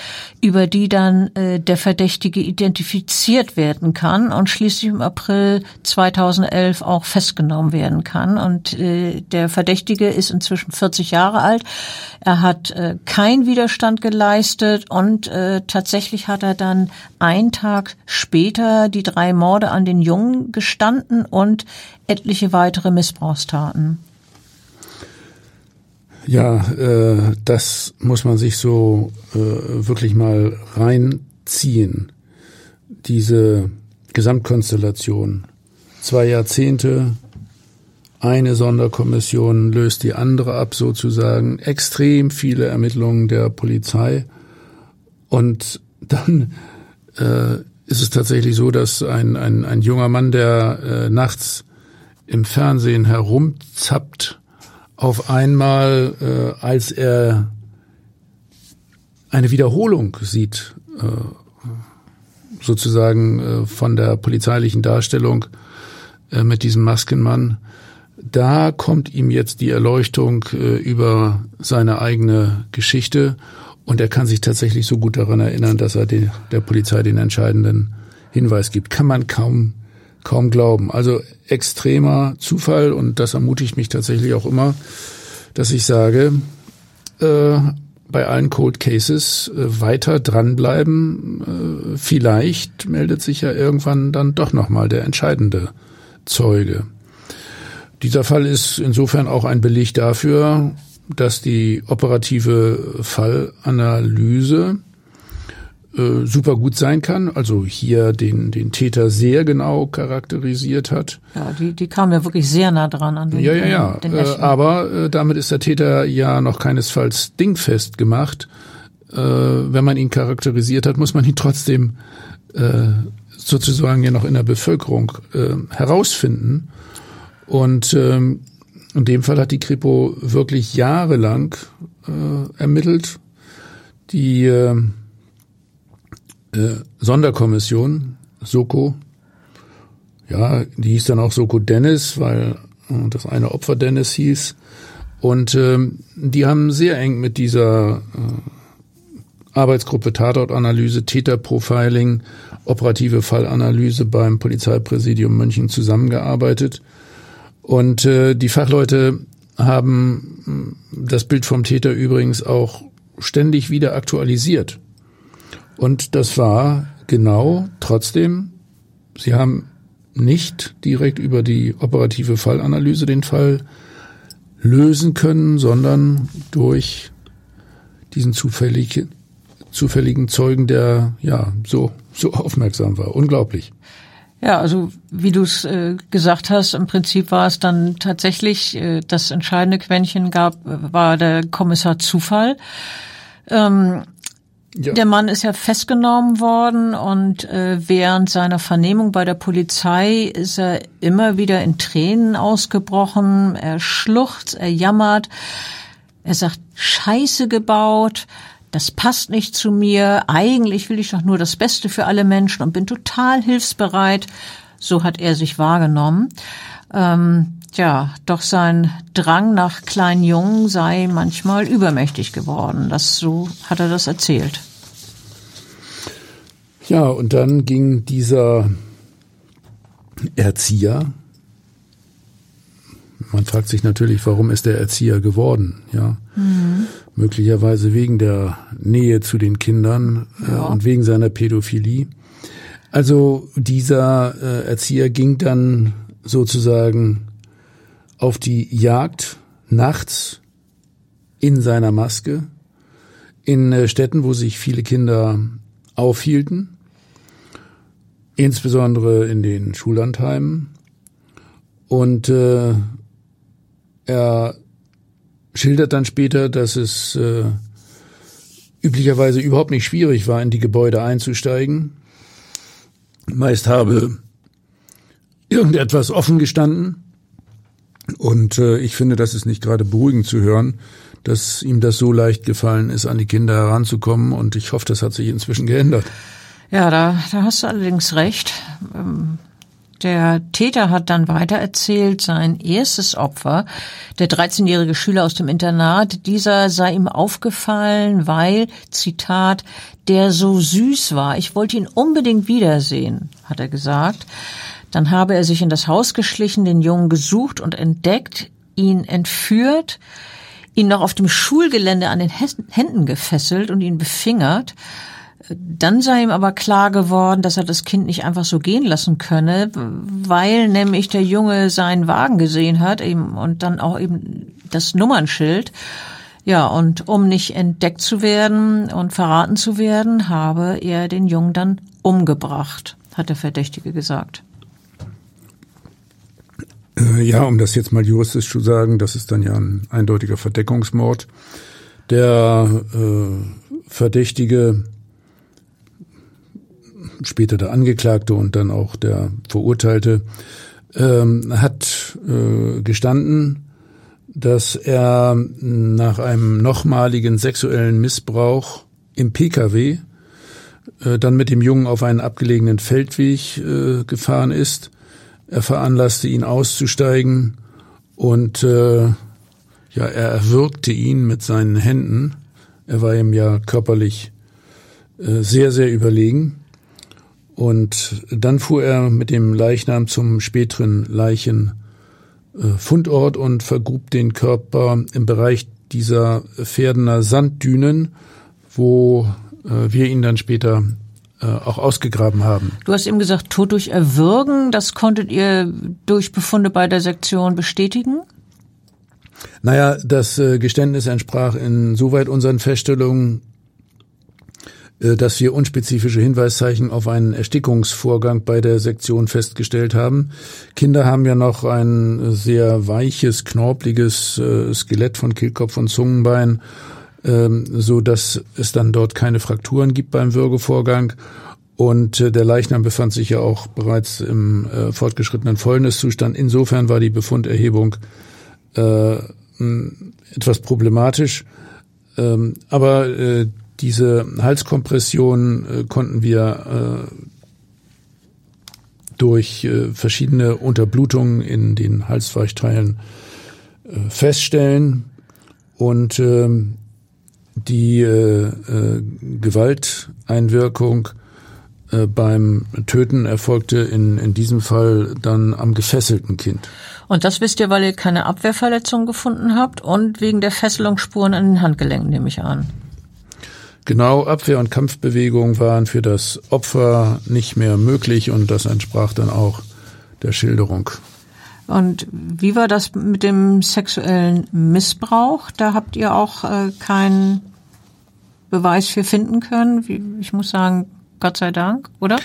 über die dann äh, der Verdächtige identifiziert werden kann und schließlich im April 2011 auch festgenommen werden kann. Und äh, der Verdächtige ist inzwischen 40 Jahre alt. Er hat äh, keinen Widerstand geleistet und äh, tatsächlich hat er dann einen Tag später die drei Morde an den Jungen gestanden und etliche weitere Missbrauchstaten. Ja, äh, das muss man sich so äh, wirklich mal reinziehen. Diese Gesamtkonstellation. Zwei Jahrzehnte, eine Sonderkommission löst die andere ab sozusagen, extrem viele Ermittlungen der Polizei und dann äh, ist es tatsächlich so, dass ein, ein, ein junger Mann, der äh, nachts im Fernsehen herumzappt, auf einmal, äh, als er eine Wiederholung sieht, äh, sozusagen äh, von der polizeilichen Darstellung äh, mit diesem Maskenmann, da kommt ihm jetzt die Erleuchtung äh, über seine eigene Geschichte Und er kann sich tatsächlich so gut daran erinnern, dass er die, der Polizei den entscheidenden Hinweis gibt. Kann man kaum, kaum glauben. Also extremer Zufall und das ermutigt mich tatsächlich auch immer, dass ich sage, äh, bei allen Cold Cases äh, weiter dranbleiben. Äh, vielleicht meldet sich ja irgendwann dann doch nochmal der entscheidende Zeuge. Dieser Fall ist insofern auch ein Beleg dafür, dass die operative Fallanalyse äh, super gut sein kann, also hier den, den Täter sehr genau charakterisiert hat. Ja, die, die kam ja wirklich sehr nah dran an den Ja, ja, ja. Den äh, aber äh, damit ist der Täter ja noch keinesfalls dingfest gemacht. Äh, wenn man ihn charakterisiert hat, muss man ihn trotzdem äh, sozusagen ja noch in der Bevölkerung äh, herausfinden. Und ähm, in dem Fall hat die Kripo wirklich jahrelang äh, ermittelt. Die äh, äh, Sonderkommission, Soko, ja, die hieß dann auch Soko Dennis, weil äh, das eine Opfer Dennis hieß. Und ähm, die haben sehr eng mit dieser äh, Arbeitsgruppe Tatortanalyse, Täterprofiling, operative Fallanalyse beim Polizeipräsidium München zusammengearbeitet. Und äh, die Fachleute haben äh, das Bild vom Täter übrigens auch ständig wieder aktualisiert. Und das war genau trotzdem, sie haben nicht direkt über die operative Fallanalyse den Fall lösen können, sondern durch diesen zufällig, zufälligen Zeugen, der ja so, so aufmerksam war. Unglaublich. Ja, also wie du es äh, gesagt hast, im Prinzip war es dann tatsächlich äh, das entscheidende Quäntchen gab, war der Kommissar Zufall. Ähm, ja. Der Mann ist ja festgenommen worden und äh, während seiner Vernehmung bei der Polizei ist er immer wieder in Tränen ausgebrochen. Er schluchzt, er jammert. Er sagt, Scheiße gebaut, das passt nicht zu mir. Eigentlich will ich doch nur das Beste für alle Menschen und bin total hilfsbereit. So hat er sich wahrgenommen. Ähm, ja, doch sein Drang nach kleinen Jungen sei manchmal übermächtig geworden. Das so hat er das erzählt. Ja, und dann ging dieser Erzieher, man fragt sich natürlich, warum ist der Erzieher geworden, ja? Mhm. Möglicherweise wegen der Nähe zu den Kindern äh, ja. und wegen seiner Pädophilie. Also dieser äh, Erzieher ging dann sozusagen auf die Jagd nachts in seiner Maske in äh, Städten, wo sich viele Kinder aufhielten insbesondere in den Schullandheimen. Und äh, er schildert dann später, dass es äh, üblicherweise überhaupt nicht schwierig war, in die Gebäude einzusteigen. Meist habe irgendetwas offen gestanden. Und äh, ich finde, das ist nicht gerade beruhigend zu hören, dass ihm das so leicht gefallen ist, an die Kinder heranzukommen. Und ich hoffe, das hat sich inzwischen geändert. Ja, da, da hast du allerdings recht. Ähm, der Täter hat dann weiter erzählt, sein erstes Opfer, der 13-jährige Schüler aus dem Internat, dieser sei ihm aufgefallen, weil, Zitat, der so süß war. Ich wollte ihn unbedingt wiedersehen, hat er gesagt. Dann habe er sich in das Haus geschlichen, den Jungen gesucht und entdeckt, ihn entführt, ihn noch auf dem Schulgelände an den Händen gefesselt und ihn befingert. Dann sei ihm aber klar geworden, dass er das Kind nicht einfach so gehen lassen könne, weil nämlich der Junge seinen Wagen gesehen hat eben, und dann auch eben das Nummernschild. Ja, und um nicht entdeckt zu werden und verraten zu werden, habe er den Jungen dann umgebracht, hat der Verdächtige gesagt. Äh, ja, um das jetzt mal juristisch zu sagen, das ist dann ja ein eindeutiger Verdeckungsmord. Der äh, Verdächtige später der Angeklagte und dann auch der Verurteilte, ähm, hat äh, gestanden, dass er nach einem nochmaligen sexuellen Missbrauch im Pkw äh, dann mit dem Jungen auf einen abgelegenen Feldweg äh, gefahren ist. Er veranlasste ihn auszusteigen und äh, ja, er erwürgte ihn mit seinen Händen Er war ihm ja körperlich äh, sehr, sehr überlegen. Und dann fuhr er mit dem Leichnam zum späteren Leichenfundort und vergrub den Körper im Bereich dieser Pferdener Sanddünen, wo äh, wir ihn dann später äh, auch ausgegraben haben. Du hast eben gesagt, Tod durch Erwürgen, das konntet ihr durch Befunde bei der Sektion bestätigen? Naja, das äh, Geständnis entsprach insoweit unseren Feststellungen, äh, dass wir unspezifische Hinweiszeichen auf einen Erstickungsvorgang bei der Sektion festgestellt haben. Kinder haben ja noch ein sehr weiches, knorpliges äh, Skelett von Kehlkopf und Zungenbein, so dass es dann dort keine Frakturen gibt beim Würgevorgang. Und äh, der Leichnam befand sich ja auch bereits im fortgeschrittenen Fäulniszustand. Insofern war die Befunderhebung etwas problematisch. Ähm, aber diese Halskompression äh, konnten wir äh, durch äh, verschiedene Unterblutungen in den Halsweichteilen äh, feststellen und ähm, die äh, äh, Gewalteinwirkung beim Töten erfolgte in, in diesem Fall dann am gefesselten Kind. Und das wisst ihr, weil ihr keine Abwehrverletzung gefunden habt und wegen der Fesselungsspuren an den Handgelenken, nehme ich an. Genau, Abwehr- und Kampfbewegungen waren für das Opfer nicht mehr möglich und das entsprach dann auch der Schilderung. Und wie war das mit dem sexuellen Missbrauch? Da habt ihr auch äh, keinen Beweis für finden können. Ich muss sagen, Gott sei Dank, oder?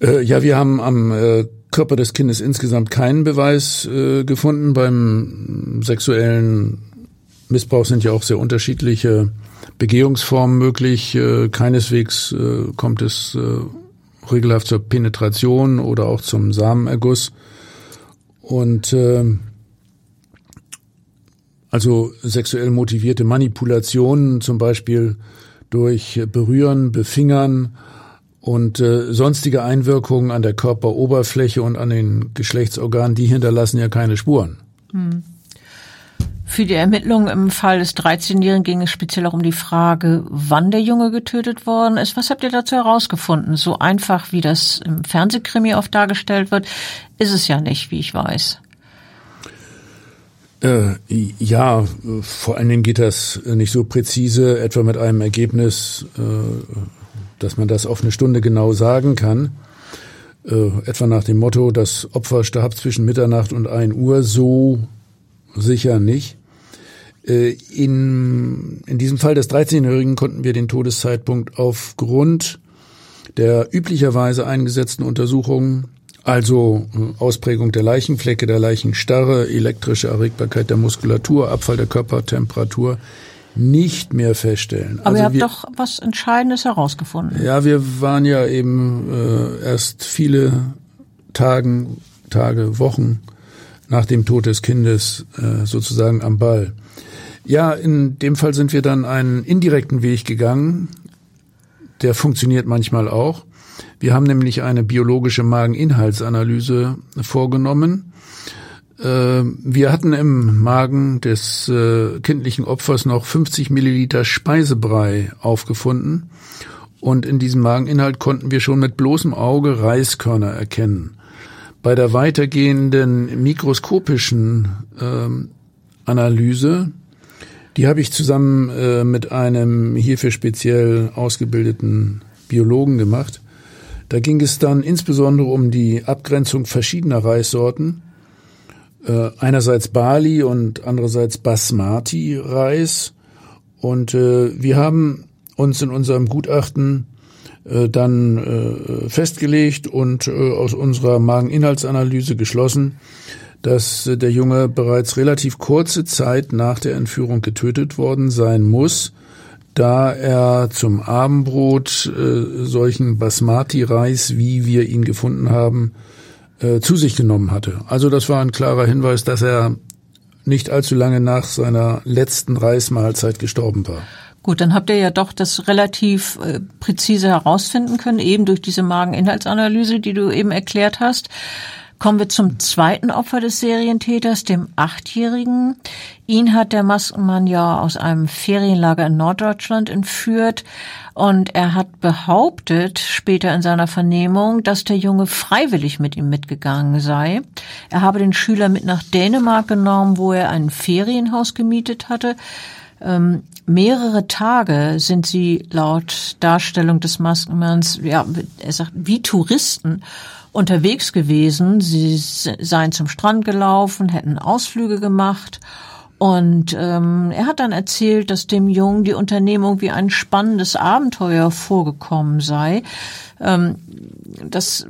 Äh, ja, wir haben am äh, Körper des Kindes insgesamt keinen Beweis äh, gefunden. Beim sexuellen Missbrauch sind ja auch sehr unterschiedliche Begehungsformen möglich. Äh, keineswegs äh, kommt es regelhaft zur Penetration oder auch zum Samenerguss. Und äh, also sexuell motivierte Manipulationen, zum Beispiel durch Berühren, Befingern und äh, sonstige Einwirkungen an der Körperoberfläche und an den Geschlechtsorganen, die hinterlassen ja keine Spuren. Hm. Für die Ermittlungen im Fall des 13-Jährigen ging es speziell auch um die Frage, wann der Junge getötet worden ist. Was habt ihr dazu herausgefunden? So einfach, wie das im Fernsehkrimi oft dargestellt wird, ist es ja nicht, wie ich weiß. Äh, ja, vor allen Dingen geht das nicht so präzise, etwa mit einem Ergebnis, äh, dass man das auf eine Stunde genau sagen kann. Äh, etwa nach dem Motto, das Opfer starb zwischen Mitternacht und 1 Uhr, so sicher nicht. Äh, in, in diesem Fall des 13-Jährigen konnten wir den Todeszeitpunkt aufgrund der üblicherweise eingesetzten Untersuchungen, also äh, Ausprägung der Leichenflecke, der Leichenstarre, elektrische Erregbarkeit der Muskulatur, Abfall der Körpertemperatur, nicht mehr feststellen. Aber also ihr habt wir, doch was Entscheidendes herausgefunden. Ja, wir waren ja eben äh, erst viele Tagen, Tage, Wochen nach dem Tod des Kindes äh, sozusagen am Ball. Ja, in dem Fall sind wir dann einen indirekten Weg gegangen. Der funktioniert manchmal auch. Wir haben nämlich eine biologische Mageninhaltsanalyse vorgenommen. Äh, wir hatten im Magen des äh, kindlichen Opfers noch 50 Milliliter Speisebrei aufgefunden. Und in diesem Mageninhalt konnten wir schon mit bloßem Auge Reiskörner erkennen. Bei der weitergehenden mikroskopischen ähm, Analyse die habe ich zusammen äh, mit einem hierfür speziell ausgebildeten Biologen gemacht. Da ging es dann insbesondere um die Abgrenzung verschiedener Reissorten. Äh, einerseits Bali und andererseits Basmati-Reis. Und äh, wir haben uns in unserem Gutachten äh, dann äh, festgelegt und äh, aus unserer Mageninhaltsanalyse geschlossen, dass der Junge bereits relativ kurze Zeit nach der Entführung getötet worden sein muss, da er zum Abendbrot äh, solchen Basmati-Reis, wie wir ihn gefunden haben, äh, zu sich genommen hatte. Also das war ein klarer Hinweis, dass er nicht allzu lange nach seiner letzten Reismahlzeit gestorben war. Gut, dann habt ihr ja doch das relativ äh, präzise herausfinden können, eben durch diese Mageninhaltsanalyse, die du eben erklärt hast. Kommen wir zum zweiten Opfer des Serientäters, dem Achtjährigen. Ihn hat der Maskenmann ja aus einem Ferienlager in Norddeutschland entführt und er hat behauptet, später in seiner Vernehmung, dass der Junge freiwillig mit ihm mitgegangen sei. Er habe den Schüler mit nach Dänemark genommen, wo er ein Ferienhaus gemietet hatte. Ähm, mehrere Tage sind sie laut Darstellung des Maskenmanns, ja, er sagt, wie Touristen unterwegs gewesen. Sie seien zum Strand gelaufen, hätten Ausflüge gemacht. Und ähm, er hat dann erzählt, dass dem Jungen die Unternehmung wie ein spannendes Abenteuer vorgekommen sei. Ähm, das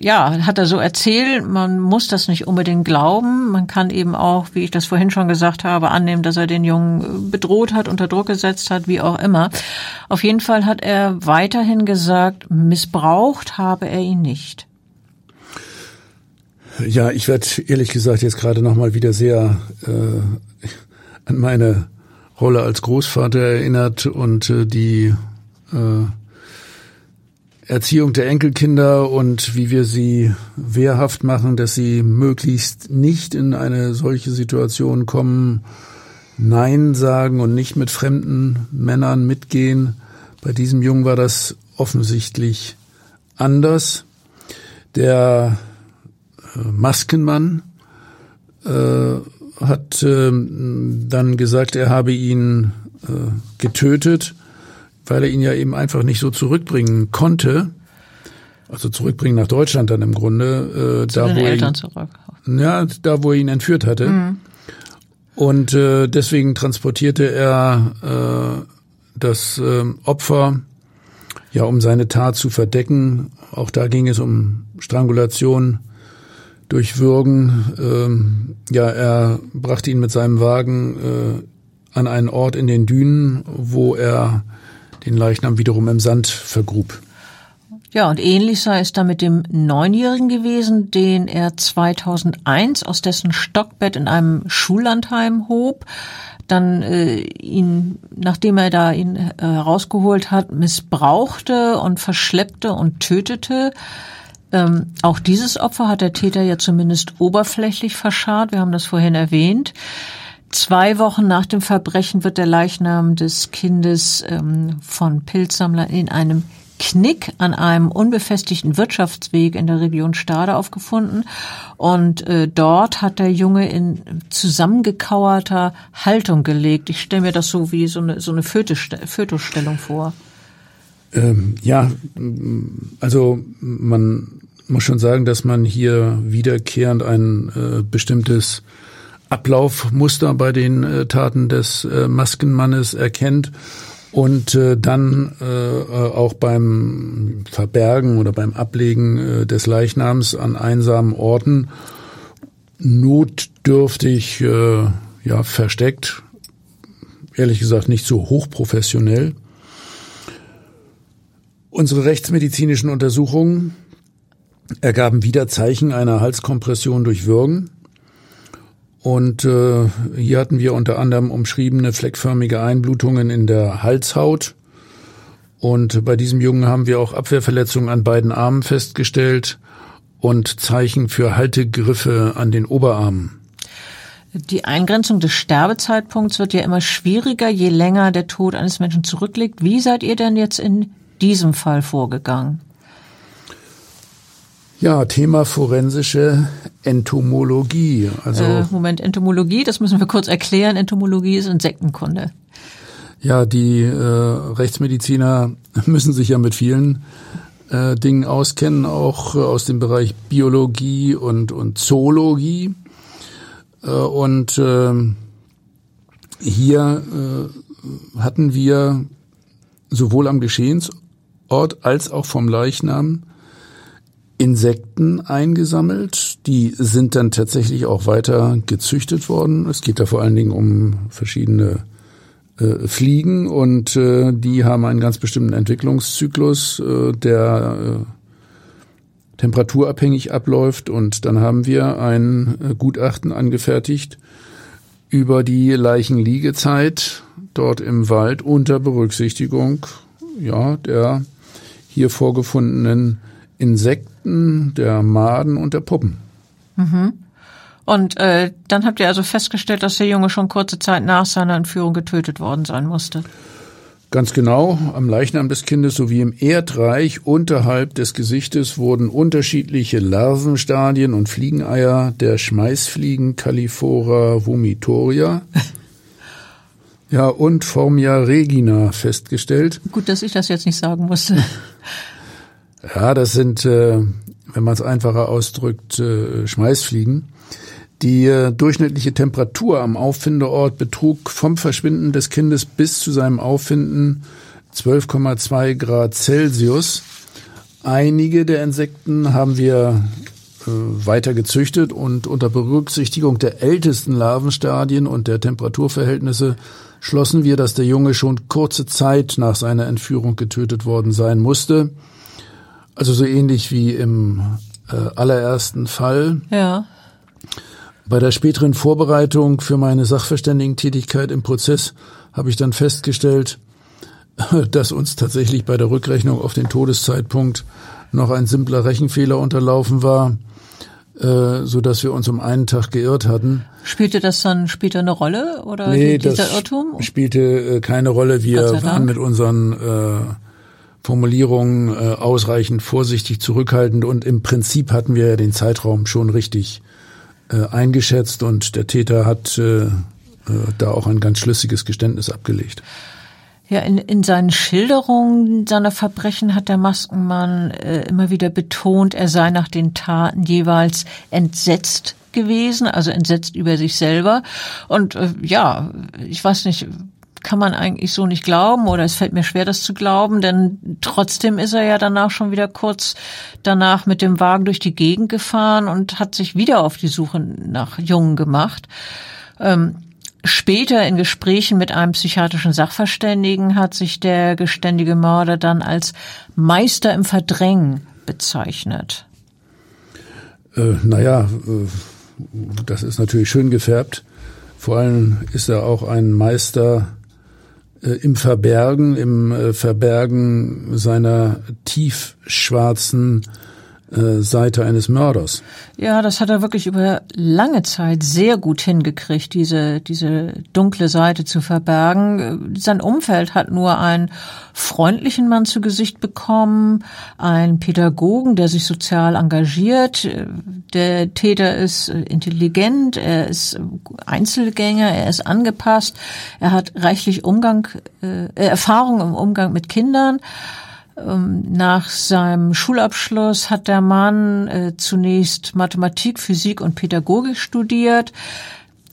ja, hat er so erzählt. Man muss das nicht unbedingt glauben. Man kann eben auch, wie ich das vorhin schon gesagt habe, annehmen, dass er den Jungen bedroht hat, unter Druck gesetzt hat, wie auch immer. Auf jeden Fall hat er weiterhin gesagt, missbraucht habe er ihn nicht. Ja, ich werde ehrlich gesagt jetzt gerade noch mal wieder sehr äh, an meine Rolle als Großvater erinnert und äh, die äh, Erziehung der Enkelkinder und wie wir sie wehrhaft machen, dass sie möglichst nicht in eine solche Situation kommen, Nein sagen und nicht mit fremden Männern mitgehen. Bei diesem Jungen war das offensichtlich anders. Der Maskenmann äh, hat äh, dann gesagt, er habe ihn äh, getötet, weil er ihn ja eben einfach nicht so zurückbringen konnte. Also zurückbringen nach Deutschland dann im Grunde. Äh, Zu da, den wo Eltern ihn, zurück. Ja, da wo er ihn entführt hatte. Mhm. Und äh, deswegen transportierte er äh, das äh, Opfer, ja, um seine Tat zu verdecken. Auch da ging es um Strangulation durch. Ähm, ja, er brachte ihn mit seinem Wagen äh, an einen Ort in den Dünen, wo er den Leichnam wiederum im Sand vergrub. Ja, und ähnlich sei es da mit dem Neunjährigen gewesen, den er 2001 aus dessen Stockbett in einem Schullandheim hob, dann äh, ihn, nachdem er da ihn äh, herausgeholt hat, missbrauchte und verschleppte und tötete. Ähm, auch dieses Opfer hat der Täter ja zumindest oberflächlich verscharrt. Wir haben das vorhin erwähnt. Zwei Wochen nach dem Verbrechen wird der Leichnam des Kindes ähm, von Pilzsammlern in einem Knick an einem unbefestigten Wirtschaftsweg in der Region Stade aufgefunden. Und äh, dort hat der Junge in zusammengekauerter Haltung gelegt. Ich stelle mir das so wie so eine, so eine Fötusstellung vor. Ähm, ja, also man muss schon sagen, dass man hier wiederkehrend ein äh, bestimmtes Ablaufmuster bei den äh, Taten des äh, Maskenmannes erkennt und äh, dann äh, auch beim Verbergen oder beim Ablegen äh, des Leichnams an einsamen Orten notdürftig äh, ja versteckt, ehrlich gesagt nicht so hochprofessionell. Unsere rechtsmedizinischen Untersuchungen ergaben wieder Zeichen einer Halskompression durch Würgen. Und äh, hier hatten wir unter anderem umschriebene fleckförmige Einblutungen in der Halshaut. Und bei diesem Jungen haben wir auch Abwehrverletzungen an beiden Armen festgestellt und Zeichen für Haltegriffe an den Oberarmen. Die Eingrenzung des Sterbezeitpunkts wird ja immer schwieriger, je länger der Tod eines Menschen zurückliegt. Wie seid ihr denn jetzt in diesem Fall vorgegangen? Ja, Thema forensische Entomologie. Also äh, Moment, Entomologie, das müssen wir kurz erklären. Entomologie ist Insektenkunde. Ja, die äh, Rechtsmediziner müssen sich ja mit vielen äh, Dingen auskennen, auch äh, aus dem Bereich Biologie und, und Zoologie. Äh, und äh, hier äh, hatten wir sowohl am Geschehensort als auch vom Leichnam Insekten eingesammelt. Die sind dann tatsächlich auch weiter gezüchtet worden. Es geht da vor allen Dingen um verschiedene äh, Fliegen und äh, die haben einen ganz bestimmten Entwicklungszyklus, äh, der äh, temperaturabhängig abläuft. Und dann haben wir ein äh, Gutachten angefertigt über die Leichenliegezeit dort im Wald unter Berücksichtigung ja, der hier vorgefundenen Insekten, der Maden und der Puppen. Mhm. Und äh, dann habt ihr also festgestellt, dass der Junge schon kurze Zeit nach seiner Entführung getötet worden sein musste. Ganz genau, am Leichnam des Kindes sowie im Erdreich unterhalb des Gesichtes wurden unterschiedliche Larvenstadien und Fliegeneier der Schmeißfliegen Califora vomitoria ja, und Formia regina festgestellt. Gut, dass ich das jetzt nicht sagen musste. Ja, das sind, äh, wenn man es einfacher ausdrückt, äh, Schmeißfliegen. Die äh, durchschnittliche Temperatur am Auffindeort betrug vom Verschwinden des Kindes bis zu seinem Auffinden 12,2 Grad Celsius. Einige der Insekten haben wir weiter gezüchtet und unter Berücksichtigung der ältesten Larvenstadien und der Temperaturverhältnisse schlossen wir, dass der Junge schon kurze Zeit nach seiner Entführung getötet worden sein musste. Also so ähnlich wie im äh, allerersten Fall. Ja. Bei der späteren Vorbereitung für meine Sachverständigentätigkeit im Prozess habe ich dann festgestellt, dass uns tatsächlich bei der Rückrechnung auf den Todeszeitpunkt noch ein simpler Rechenfehler unterlaufen war, äh, so dass wir uns um einen Tag geirrt hatten. Spielte das dann später eine Rolle oder nee, dieser das Irrtum? spielte äh, keine Rolle. Wir waren mit unseren äh, Formulierungen äh, ausreichend vorsichtig zurückhaltend und im Prinzip hatten wir ja den Zeitraum schon richtig äh, eingeschätzt und der Täter hat äh, äh, da auch ein ganz schlüssiges Geständnis abgelegt. Ja, in, in seinen Schilderungen seiner Verbrechen hat der Maskenmann äh, immer wieder betont, er sei nach den Taten jeweils entsetzt gewesen, also entsetzt über sich selber. Und äh, ja, ich weiß nicht, kann man eigentlich so nicht glauben oder es fällt mir schwer, das zu glauben, denn trotzdem ist er ja danach schon wieder kurz danach mit dem Wagen durch die Gegend gefahren und hat sich wieder auf die Suche nach Jungen gemacht. Ähm, Später in Gesprächen mit einem psychiatrischen Sachverständigen hat sich der geständige Mörder dann als Meister im Verdrängen bezeichnet. Äh, naja, äh, das ist natürlich schön gefärbt. Vor allem ist er auch ein Meister im Verbergen, im äh, Verbergen seiner tiefschwarzen äh, Seite eines Mörders. Ja, das hat er wirklich über lange Zeit sehr gut hingekriegt, diese, diese dunkle Seite zu verbergen. Sein Umfeld hat nur einen freundlichen Mann zu Gesicht bekommen, einen Pädagogen, der sich sozial engagiert. Der Täter ist intelligent, er ist Einzelgänger, er ist angepasst, er hat reichlich Umgang, äh, Erfahrung im Umgang mit Kindern. Ähm, nach seinem Schulabschluss hat der Mann äh, zunächst Mathematik, Physik und Pädagogik studiert.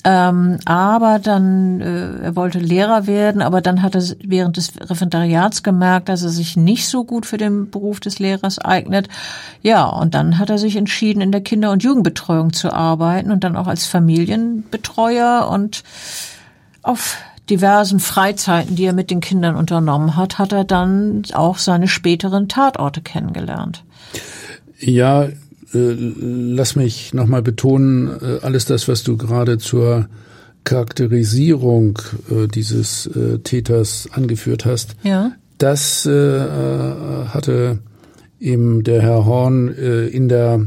Ähm, aber dann, äh, er wollte Lehrer werden, aber dann hat er während des Referendariats gemerkt, dass er sich nicht so gut für den Beruf des Lehrers eignet. Ja, und dann hat er sich entschieden, in der Kinder- und Jugendbetreuung zu arbeiten und dann auch als Familienbetreuer und auf diversen Freizeiten, die er mit den Kindern unternommen hat, hat er dann auch seine späteren Tatorte kennengelernt. Ja, äh, lass mich nochmal betonen, äh, alles das, was du gerade zur Charakterisierung äh, dieses äh, Täters angeführt hast, ja. das äh, äh, hatte eben der Herr Horn in der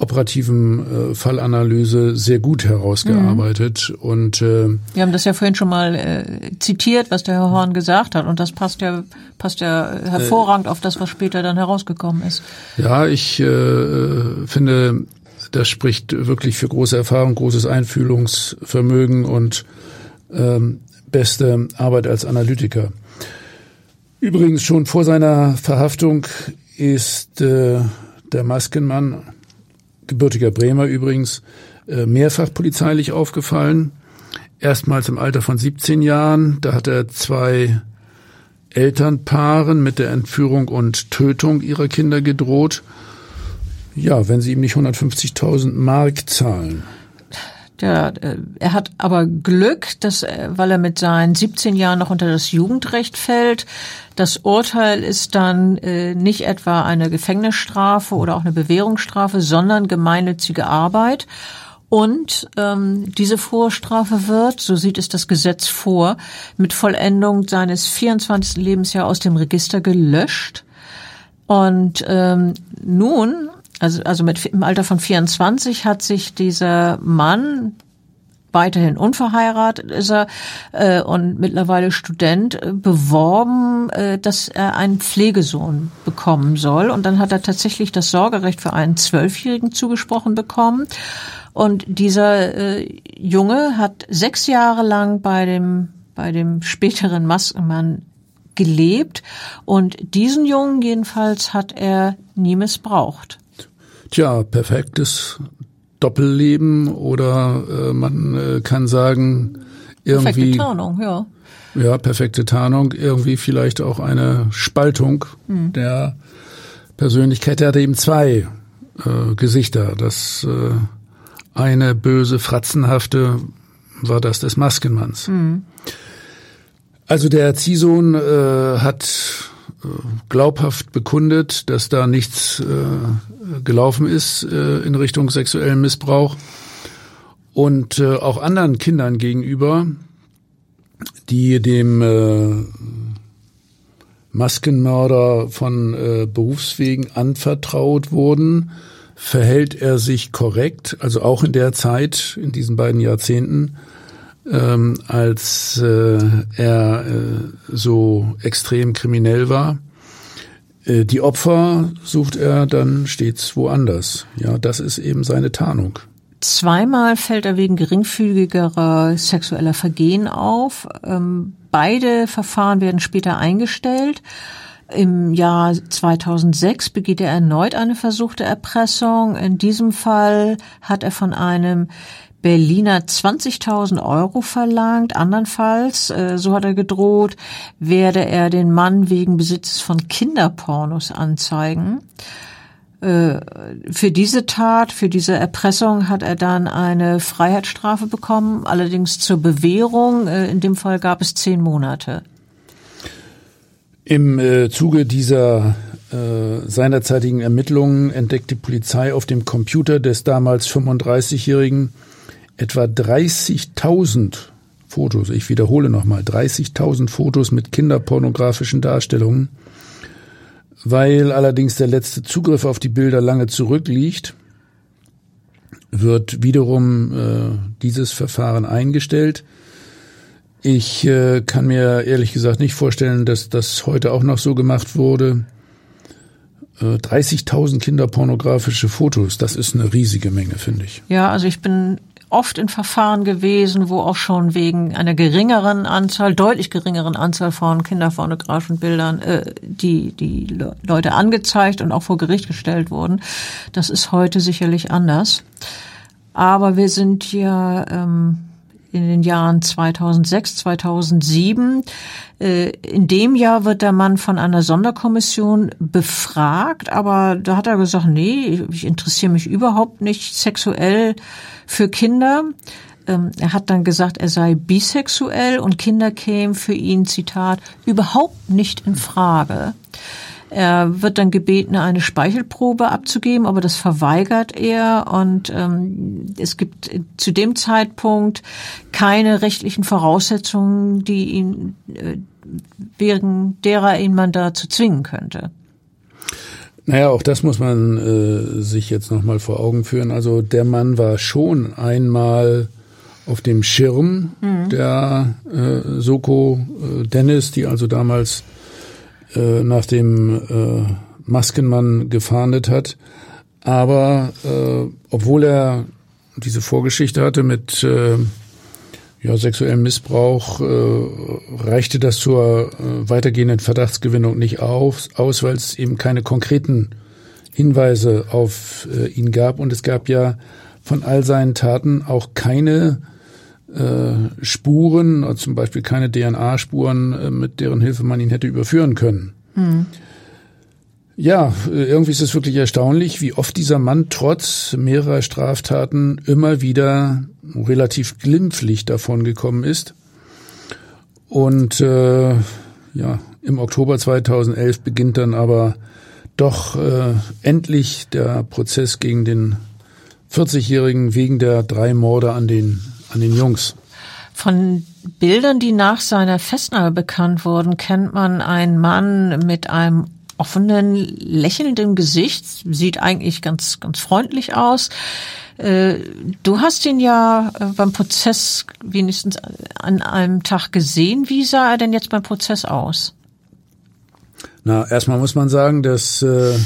operativen äh, Fallanalyse sehr gut herausgearbeitet. Mhm. Und äh, wir haben das ja vorhin schon mal äh, zitiert, was der Herr Horn gesagt hat, und das passt ja passt ja hervorragend äh, auf das, was später dann herausgekommen ist. Ja, ich äh, finde, das spricht wirklich für große Erfahrung, großes Einfühlungsvermögen und ähm, beste Arbeit als Analytiker. Übrigens schon vor seiner Verhaftung ist äh, der Maskenmann gebürtiger Bremer übrigens, äh, mehrfach polizeilich aufgefallen. Erstmals im Alter von 17 Jahren, da hat er zwei Elternpaaren mit der Entführung und Tötung ihrer Kinder gedroht. Ja, wenn sie ihm nicht 150.000 Mark zahlen. Der, äh, er hat aber Glück, dass, äh, weil er mit seinen 17 Jahren noch unter das Jugendrecht fällt. Das Urteil ist dann äh, nicht etwa eine Gefängnisstrafe oder auch eine Bewährungsstrafe, sondern gemeinnützige Arbeit. Und ähm, diese Vorstrafe wird, so sieht es das Gesetz vor, mit Vollendung seines 24. Lebensjahres aus dem Register gelöscht. Und ähm, nun Also, also mit, im Alter von 24 hat sich dieser Mann, weiterhin unverheiratet ist er äh, und mittlerweile Student, äh, beworben, äh, dass er einen Pflegesohn bekommen soll. Und dann hat er tatsächlich das Sorgerecht für einen Zwölfjährigen zugesprochen bekommen. Und dieser äh, Junge hat sechs Jahre lang bei dem, bei dem späteren Maskenmann gelebt. Und diesen Jungen jedenfalls hat er nie missbraucht. Tja, perfektes Doppelleben oder äh, man äh, kann sagen, irgendwie. Perfekte Tarnung, ja. Ja, perfekte Tarnung, irgendwie vielleicht auch eine Spaltung hm. der Persönlichkeit. Er hatte eben zwei äh, Gesichter. Das äh, eine böse, fratzenhafte war das des Maskenmanns. Hm. Also der Ziehsohn äh, hat glaubhaft bekundet, dass da nichts äh, gelaufen ist äh, in Richtung sexuellen Missbrauch. Und äh, auch anderen Kindern gegenüber, die dem äh, Maskenmörder von äh, Berufswegen anvertraut wurden, verhält er sich korrekt, also auch in der Zeit, in diesen beiden Jahrzehnten, ähm, als äh, er äh, so extrem kriminell war. Äh, die Opfer sucht er dann stets woanders. Ja, das ist eben seine Tarnung. Zweimal fällt er wegen geringfügigerer sexueller Vergehen auf. Ähm, beide Verfahren werden später eingestellt. Im Jahr 2006 begeht er erneut eine versuchte Erpressung. In diesem Fall hat er von einem Berliner 20.000 Euro verlangt. Andernfalls, äh, so hat er gedroht, werde er den Mann wegen Besitzes von Kinderpornos anzeigen. Äh, für diese Tat, für diese Erpressung hat er dann eine Freiheitsstrafe bekommen, allerdings zur Bewährung. Äh, in dem Fall gab es zehn Monate. Im Zuge dieser seinerzeitigen Ermittlungen entdeckt die Polizei auf dem Computer des damals 35-Jährigen etwa 30.000 Fotos, ich wiederhole nochmal, 30.000 Fotos mit kinderpornografischen Darstellungen. Weil allerdings der letzte Zugriff auf die Bilder lange zurückliegt, wird wiederum äh, dieses Verfahren eingestellt. Ich äh, kann mir ehrlich gesagt nicht vorstellen, dass das heute auch noch so gemacht wurde. Äh, 30.000 kinderpornografische Fotos, das ist eine riesige Menge, finde ich. Ja, also ich bin oft in Verfahren gewesen, wo auch schon wegen einer geringeren Anzahl, deutlich geringeren Anzahl von kinderpornografischen Bildern äh, die, die Leute angezeigt und auch vor Gericht gestellt wurden. Das ist heute sicherlich anders. Aber wir sind ja ähm, in den Jahren 2006, 2007. Äh, in dem Jahr wird der Mann von einer Sonderkommission befragt, aber da hat er gesagt, nee, ich interessiere mich überhaupt nicht sexuell für Kinder. Ähm, er hat dann gesagt, er sei bisexuell und Kinder kämen für ihn, Zitat, überhaupt nicht in Frage. Er wird dann gebeten, eine Speichelprobe abzugeben, aber das verweigert er und ähm, es gibt zu dem Zeitpunkt keine rechtlichen Voraussetzungen, die ihn äh, wegen derer ihn man dazu zwingen könnte. Naja, auch das muss man äh, sich jetzt nochmal vor Augen führen. Also der Mann war schon einmal auf dem Schirm mhm. der äh, Soko äh, Dennis, die also damals äh, nach dem äh, Maskenmann gefahndet hat. Aber äh, obwohl er diese Vorgeschichte hatte mit äh, ja, sexuellem Missbrauch, äh, reichte das zur äh, weitergehenden Verdachtsgewinnung nicht auf, aus, weil es eben keine konkreten Hinweise auf äh, ihn gab. Und es gab ja von all seinen Taten auch keine äh, Spuren, also zum Beispiel keine DNA-Spuren, äh, mit deren Hilfe man ihn hätte überführen können. Hm. Ja, äh, irgendwie ist es wirklich erstaunlich, wie oft dieser Mann trotz mehrerer Straftaten immer wieder relativ glimpflich davon gekommen ist. Und äh, ja, im Oktober 2011 beginnt dann aber doch äh, endlich der Prozess gegen den 40-Jährigen wegen der drei Morde an den an den Jungs. Von Bildern, die nach seiner Festnahme bekannt wurden, kennt man einen Mann mit einem offenen, lächelndem Gesicht, sieht eigentlich ganz, ganz freundlich aus. Äh, du hast ihn ja äh, beim Prozess wenigstens an einem Tag gesehen. Wie sah er denn jetzt beim Prozess aus? Na, erstmal muss man sagen, dass äh,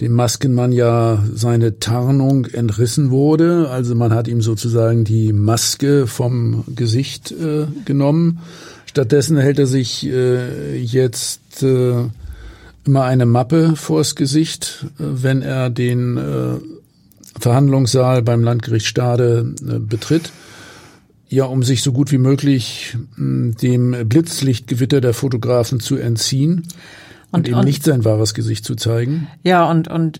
dem Maskenmann ja seine Tarnung entrissen wurde. Also man hat ihm sozusagen die Maske vom Gesicht äh, genommen. Stattdessen hält er sich äh, jetzt äh, immer eine Mappe vors Gesicht, äh, wenn er den äh, Verhandlungssaal beim Landgericht Stade äh, betritt. Ja, um sich so gut wie möglich mh, dem Blitzlichtgewitter der Fotografen zu entziehen und, und ihm und, nicht sein wahres Gesicht zu zeigen. Ja, und, und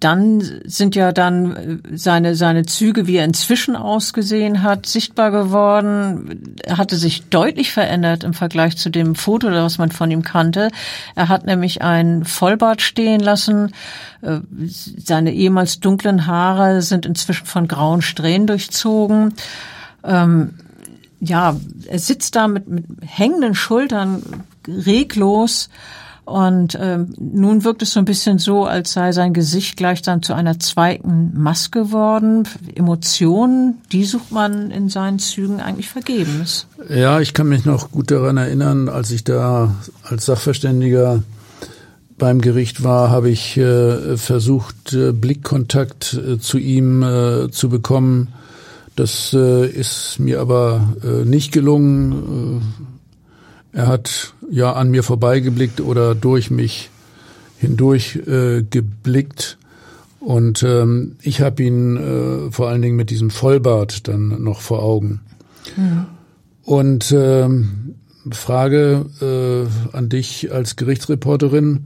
dann sind ja dann äh, seine, seine Züge, wie er inzwischen ausgesehen hat, sichtbar geworden. Er hatte sich deutlich verändert im Vergleich zu dem Foto, das man von ihm kannte. Er hat nämlich ein Vollbart stehen lassen. Äh, seine ehemals dunklen Haare sind inzwischen von grauen Strähnen durchzogen. Ähm, ja, er sitzt da mit, mit hängenden Schultern reglos und ähm, nun wirkt es so ein bisschen so, als sei sein Gesicht gleich dann zu einer zweiten Maske geworden. Emotionen, die sucht man in seinen Zügen eigentlich vergebens. Ja, ich kann mich noch gut daran erinnern, als ich da als Sachverständiger beim Gericht war, habe ich äh, versucht, äh, Blickkontakt äh, zu ihm äh, zu bekommen. Das äh, ist mir aber äh, nicht gelungen. Er hat ja an mir vorbeigeblickt oder durch mich hindurch äh, geblickt. Und ähm, ich habe ihn äh, vor allen Dingen mit diesem Vollbart dann noch vor Augen. Mhm. Und ähm, Frage äh, an dich als Gerichtsreporterin.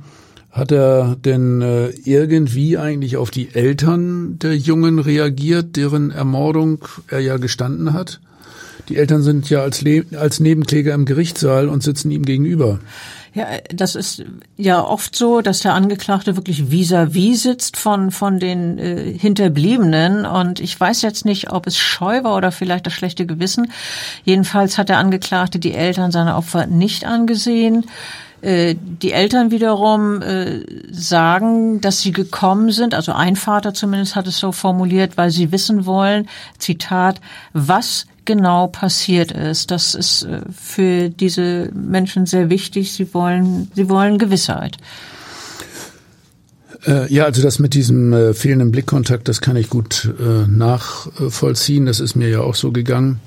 Hat er denn äh, irgendwie eigentlich auf die Eltern der Jungen reagiert, deren Ermordung er ja gestanden hat? Die Eltern sind ja als, Le als Nebenkläger im Gerichtssaal und sitzen ihm gegenüber. Ja, das ist ja oft so, dass der Angeklagte wirklich vis-à-vis -vis sitzt von, von den äh, Hinterbliebenen. Und ich weiß jetzt nicht, ob es Scheu war oder vielleicht das schlechte Gewissen. Jedenfalls hat der Angeklagte die Eltern seiner Opfer nicht angesehen. Äh, die Eltern wiederum äh, sagen, dass sie gekommen sind, also ein Vater zumindest hat es so formuliert, weil sie wissen wollen, Zitat, was genau passiert ist. Das ist äh, für diese Menschen sehr wichtig. Sie wollen, sie wollen Gewissheit. Ja, also das mit diesem äh, fehlenden Blickkontakt, das kann ich gut äh, nachvollziehen. Das ist mir ja auch so gegangen.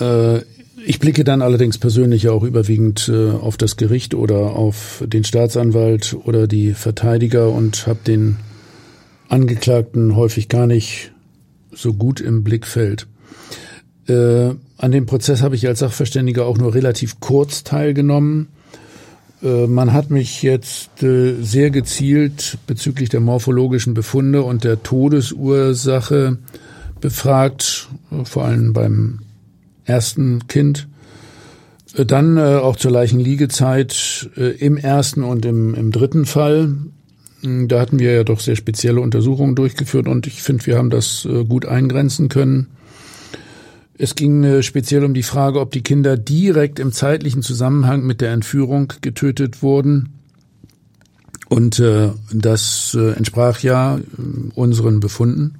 Äh, ich blicke dann allerdings persönlich auch überwiegend äh, auf das Gericht oder auf den Staatsanwalt oder die Verteidiger und habe den Angeklagten häufig gar nicht so gut im Blickfeld. Äh, an dem Prozess habe ich als Sachverständiger auch nur relativ kurz teilgenommen. Äh, man hat mich jetzt äh, sehr gezielt bezüglich der morphologischen Befunde und der Todesursache befragt, äh, vor allem beim ersten Kind. Dann auch zur Leichenliegezeit im ersten und im, im dritten Fall. Hm, da hatten wir ja doch sehr spezielle Untersuchungen durchgeführt und ich finde, wir haben das gut eingrenzen können. Es ging äh, speziell um die Frage, ob die Kinder direkt im zeitlichen Zusammenhang mit der Entführung getötet wurden. Und äh, das äh, entsprach ja unseren Befunden.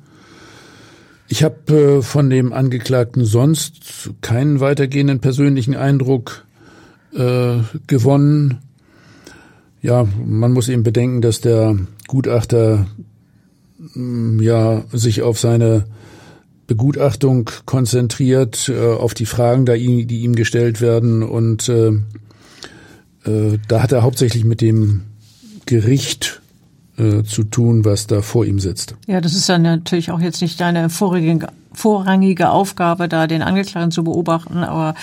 Ich habe von dem Angeklagten sonst keinen weitergehenden persönlichen Eindruck gewonnen. Ja, man muss eben bedenken, dass der Gutachter mm, ja sich auf seine Begutachtung konzentriert, äh, auf die Fragen, die ihm gestellt werden. Und äh, äh, da hat er hauptsächlich mit dem Gericht äh, zu tun, was da vor ihm sitzt. Ja, das ist dann natürlich auch jetzt nicht deine vorrangige, vorrangige Aufgabe, da den Angeklagten zu beobachten, aber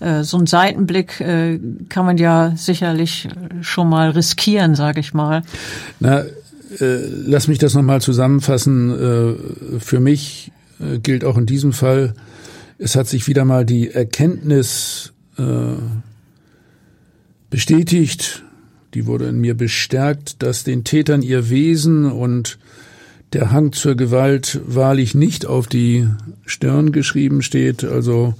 äh, so ein Seitenblick äh, kann man ja sicherlich schon mal riskieren, sage ich mal. Na, äh, lass mich das nochmal zusammenfassen. Äh, für mich äh, gilt auch in diesem Fall, es hat sich wieder mal die Erkenntnis äh, bestätigt, die wurde in mir bestärkt, dass den Tätern ihr Wesen und der Hang zur Gewalt wahrlich nicht auf die Stirn geschrieben steht. Also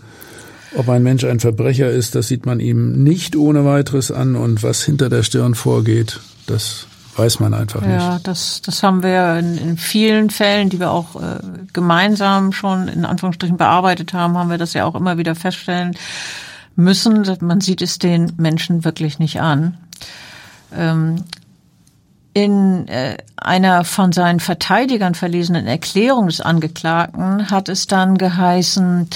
Ob ein Mensch ein Verbrecher ist, das sieht man ihm nicht ohne weiteres an. Und was hinter der Stirn vorgeht, das weiß man einfach ja, nicht. Ja, das, das haben wir in, in vielen Fällen, die wir auch äh, gemeinsam schon in Anführungsstrichen bearbeitet haben, haben wir das ja auch immer wieder feststellen müssen. Man sieht es den Menschen wirklich nicht an. Ähm, in äh, einer von seinen Verteidigern verlesenen Erklärung des Angeklagten hat es dann geheißen,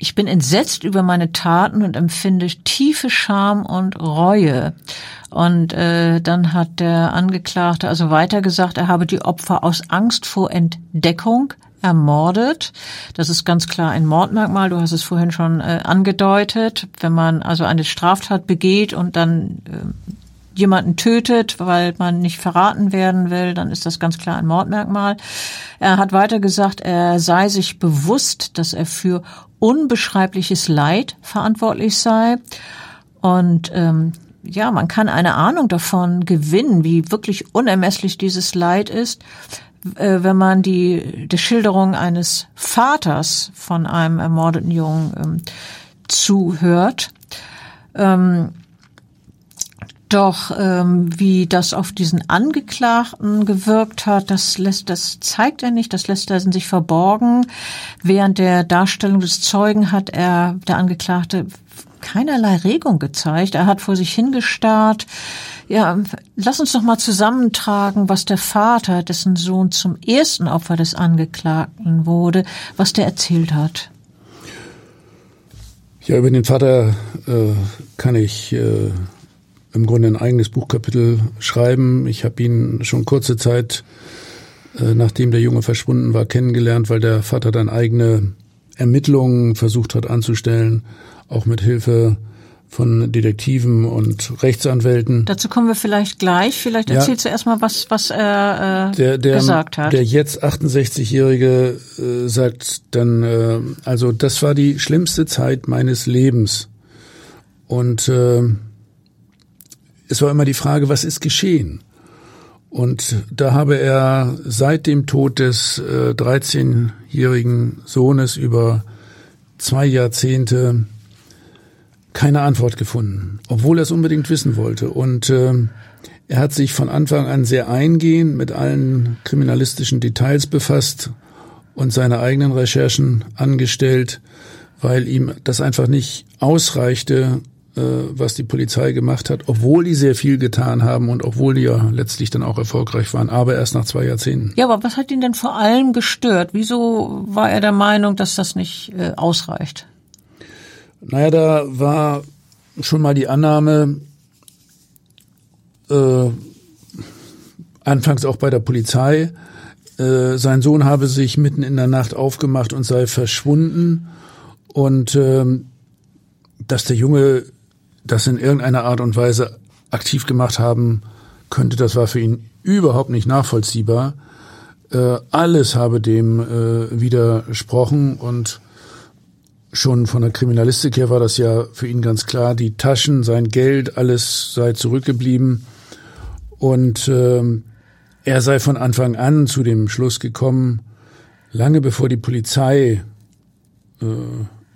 ich bin entsetzt über meine Taten und empfinde tiefe Scham und Reue. Und äh, dann hat der Angeklagte also weiter gesagt, er habe die Opfer aus Angst vor Entdeckung ermordet. Das ist ganz klar ein Mordmerkmal. Du hast es vorhin schon äh, angedeutet. Wenn man also eine Straftat begeht und dann äh, jemanden tötet, weil man nicht verraten werden will, dann ist das ganz klar ein Mordmerkmal. Er hat weiter gesagt, er sei sich bewusst, dass er für unbeschreibliches Leid verantwortlich sei. Und ähm, ja, man kann eine Ahnung davon gewinnen, wie wirklich unermesslich dieses Leid ist, äh, wenn man die, die Schilderung eines Vaters von einem ermordeten Jungen ähm, zuhört. Ähm, doch ähm, wie das auf diesen Angeklagten gewirkt hat, das lässt, das zeigt er nicht, das lässt er in sich verborgen. Während der Darstellung des Zeugen hat er, der Angeklagte, keinerlei Regung gezeigt. Er hat vor sich hingestarrt. Ja, lass uns doch mal zusammentragen, was der Vater, dessen Sohn zum ersten Opfer des Angeklagten wurde, was der erzählt hat. Ja, über den Vater äh, kann ich äh, im Grunde ein eigenes Buchkapitel schreiben. Ich habe ihn schon kurze Zeit, äh, nachdem der Junge verschwunden war, kennengelernt, weil der Vater dann eigene Ermittlungen versucht hat anzustellen, auch mit Hilfe von Detektiven und Rechtsanwälten. Dazu kommen wir vielleicht gleich. Vielleicht erzählst ja. du erstmal, was, was er äh, der, der, gesagt hat. Der jetzt 68-Jährige äh, sagt dann, äh, also das war die schlimmste Zeit meines Lebens. Und äh, es war immer die Frage, was ist geschehen? Und da habe er seit dem Tod des äh, 13-jährigen Sohnes über zwei Jahrzehnte keine Antwort gefunden, obwohl er es unbedingt wissen wollte. Und äh, er hat sich von Anfang an sehr eingehend mit allen kriminalistischen Details befasst und seine eigenen Recherchen angestellt, weil ihm das einfach nicht ausreichte, was die Polizei gemacht hat, obwohl die sehr viel getan haben und obwohl die ja letztlich dann auch erfolgreich waren, aber erst nach zwei Jahrzehnten. Ja, aber was hat ihn denn vor allem gestört? Wieso war er der Meinung, dass das nicht äh, ausreicht? Naja, da war schon mal die Annahme, äh, anfangs auch bei der Polizei, äh, sein Sohn habe sich mitten in der Nacht aufgemacht und sei verschwunden und äh, dass der Junge das in irgendeiner Art und Weise aktiv gemacht haben könnte, das war für ihn überhaupt nicht nachvollziehbar. Äh, alles habe dem äh, widersprochen und schon von der Kriminalistik her war das ja für ihn ganz klar, die Taschen, sein Geld, alles sei zurückgeblieben und äh, er sei von Anfang an zu dem Schluss gekommen, lange bevor die Polizei äh,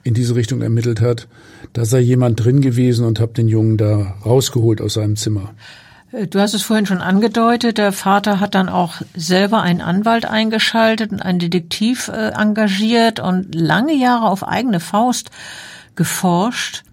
in diese Richtung ermittelt hat, da sei jemand drin gewesen und habe den Jungen da rausgeholt aus seinem Zimmer. Äh, du hast es vorhin schon angedeutet, der Vater hat dann auch selber einen Anwalt eingeschaltet und einen Detektiv äh, engagiert und lange Jahre auf eigene Faust geforscht.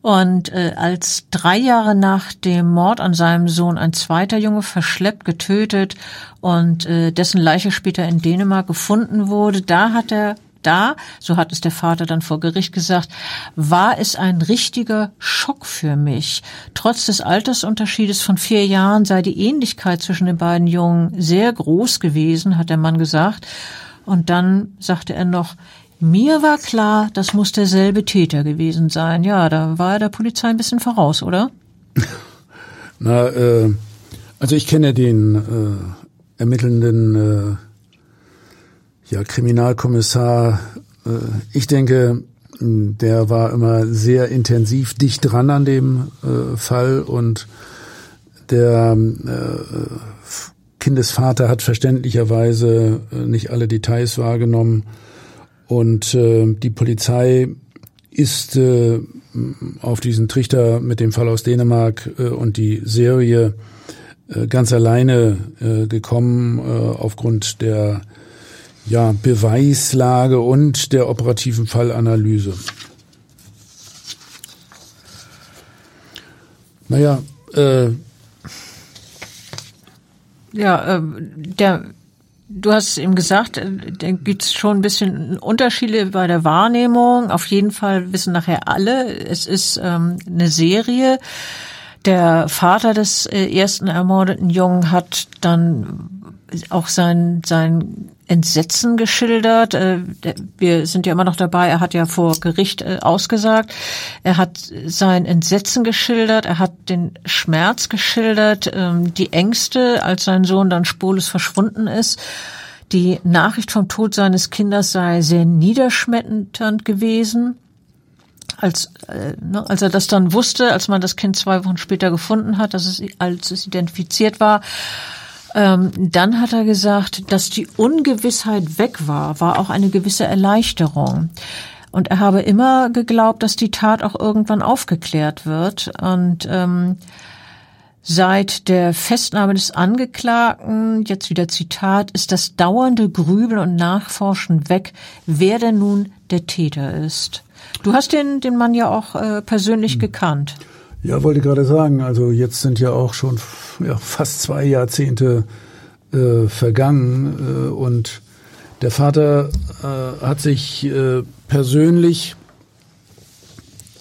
Und äh, als drei Jahre nach dem Mord an seinem Sohn ein zweiter Junge verschleppt, getötet und dessen Leiche später in Dänemark gefunden wurde, da hat er da, so hat es der Vater dann vor Gericht gesagt, war es ein richtiger Schock für mich. Trotz des Altersunterschiedes von vier Jahren sei die Ähnlichkeit zwischen den beiden Jungen sehr groß gewesen, hat der Mann gesagt. Und dann sagte er noch, mir war klar, das muss derselbe Täter gewesen sein. Ja, da war er der Polizei ein bisschen voraus, oder? Na, äh, also ich kenne den äh, ermittelnden äh, ja, Kriminalkommissar, äh, ich denke, der war immer sehr intensiv dicht dran an dem äh, Fall und der äh, Kindesvater hat verständlicherweise nicht alle Details wahrgenommen und die Polizei ist auf diesen Trichter mit dem Fall aus Dänemark und die Serie ganz alleine gekommen aufgrund der ja, Beweislage und der operativen Fallanalyse. Naja, äh, ja, äh, der, du hast eben gesagt, äh, da gibt's schon ein bisschen Unterschiede bei der Wahrnehmung. Auf jeden Fall wissen nachher alle, es ist ähm, eine Serie. Der Vater des äh, ersten ermordeten Jungen hat dann auch sein, sein Entsetzen geschildert. Äh, wir sind ja immer noch dabei. Er hat ja vor Gericht äh, ausgesagt. Er hat sein Entsetzen geschildert. Er hat den Schmerz geschildert, ähm, die Ängste, als sein Sohn dann spurlos verschwunden ist. Die Nachricht vom Tod seines Kindes sei sehr niederschmetternd gewesen. Als, äh, ne, als er das dann wusste, als man das Kind zwei Wochen später gefunden hat, dass es, als es identifiziert war, ähm, dann hat er gesagt, dass die Ungewissheit weg war, war auch eine gewisse Erleichterung. Und er habe immer geglaubt, dass die Tat auch irgendwann aufgeklärt wird. Und ähm, Seit der Festnahme des Angeklagten, jetzt wieder Zitat, ist das dauernde Grübeln und Nachforschen weg, wer denn nun der Täter ist. Du hast den, den Mann ja auch äh, persönlich hm. gekannt. Ja, wollte gerade sagen, also jetzt sind ja auch schon ja, fast zwei Jahrzehnte äh, vergangen äh, und der Vater äh, hat sich äh, persönlich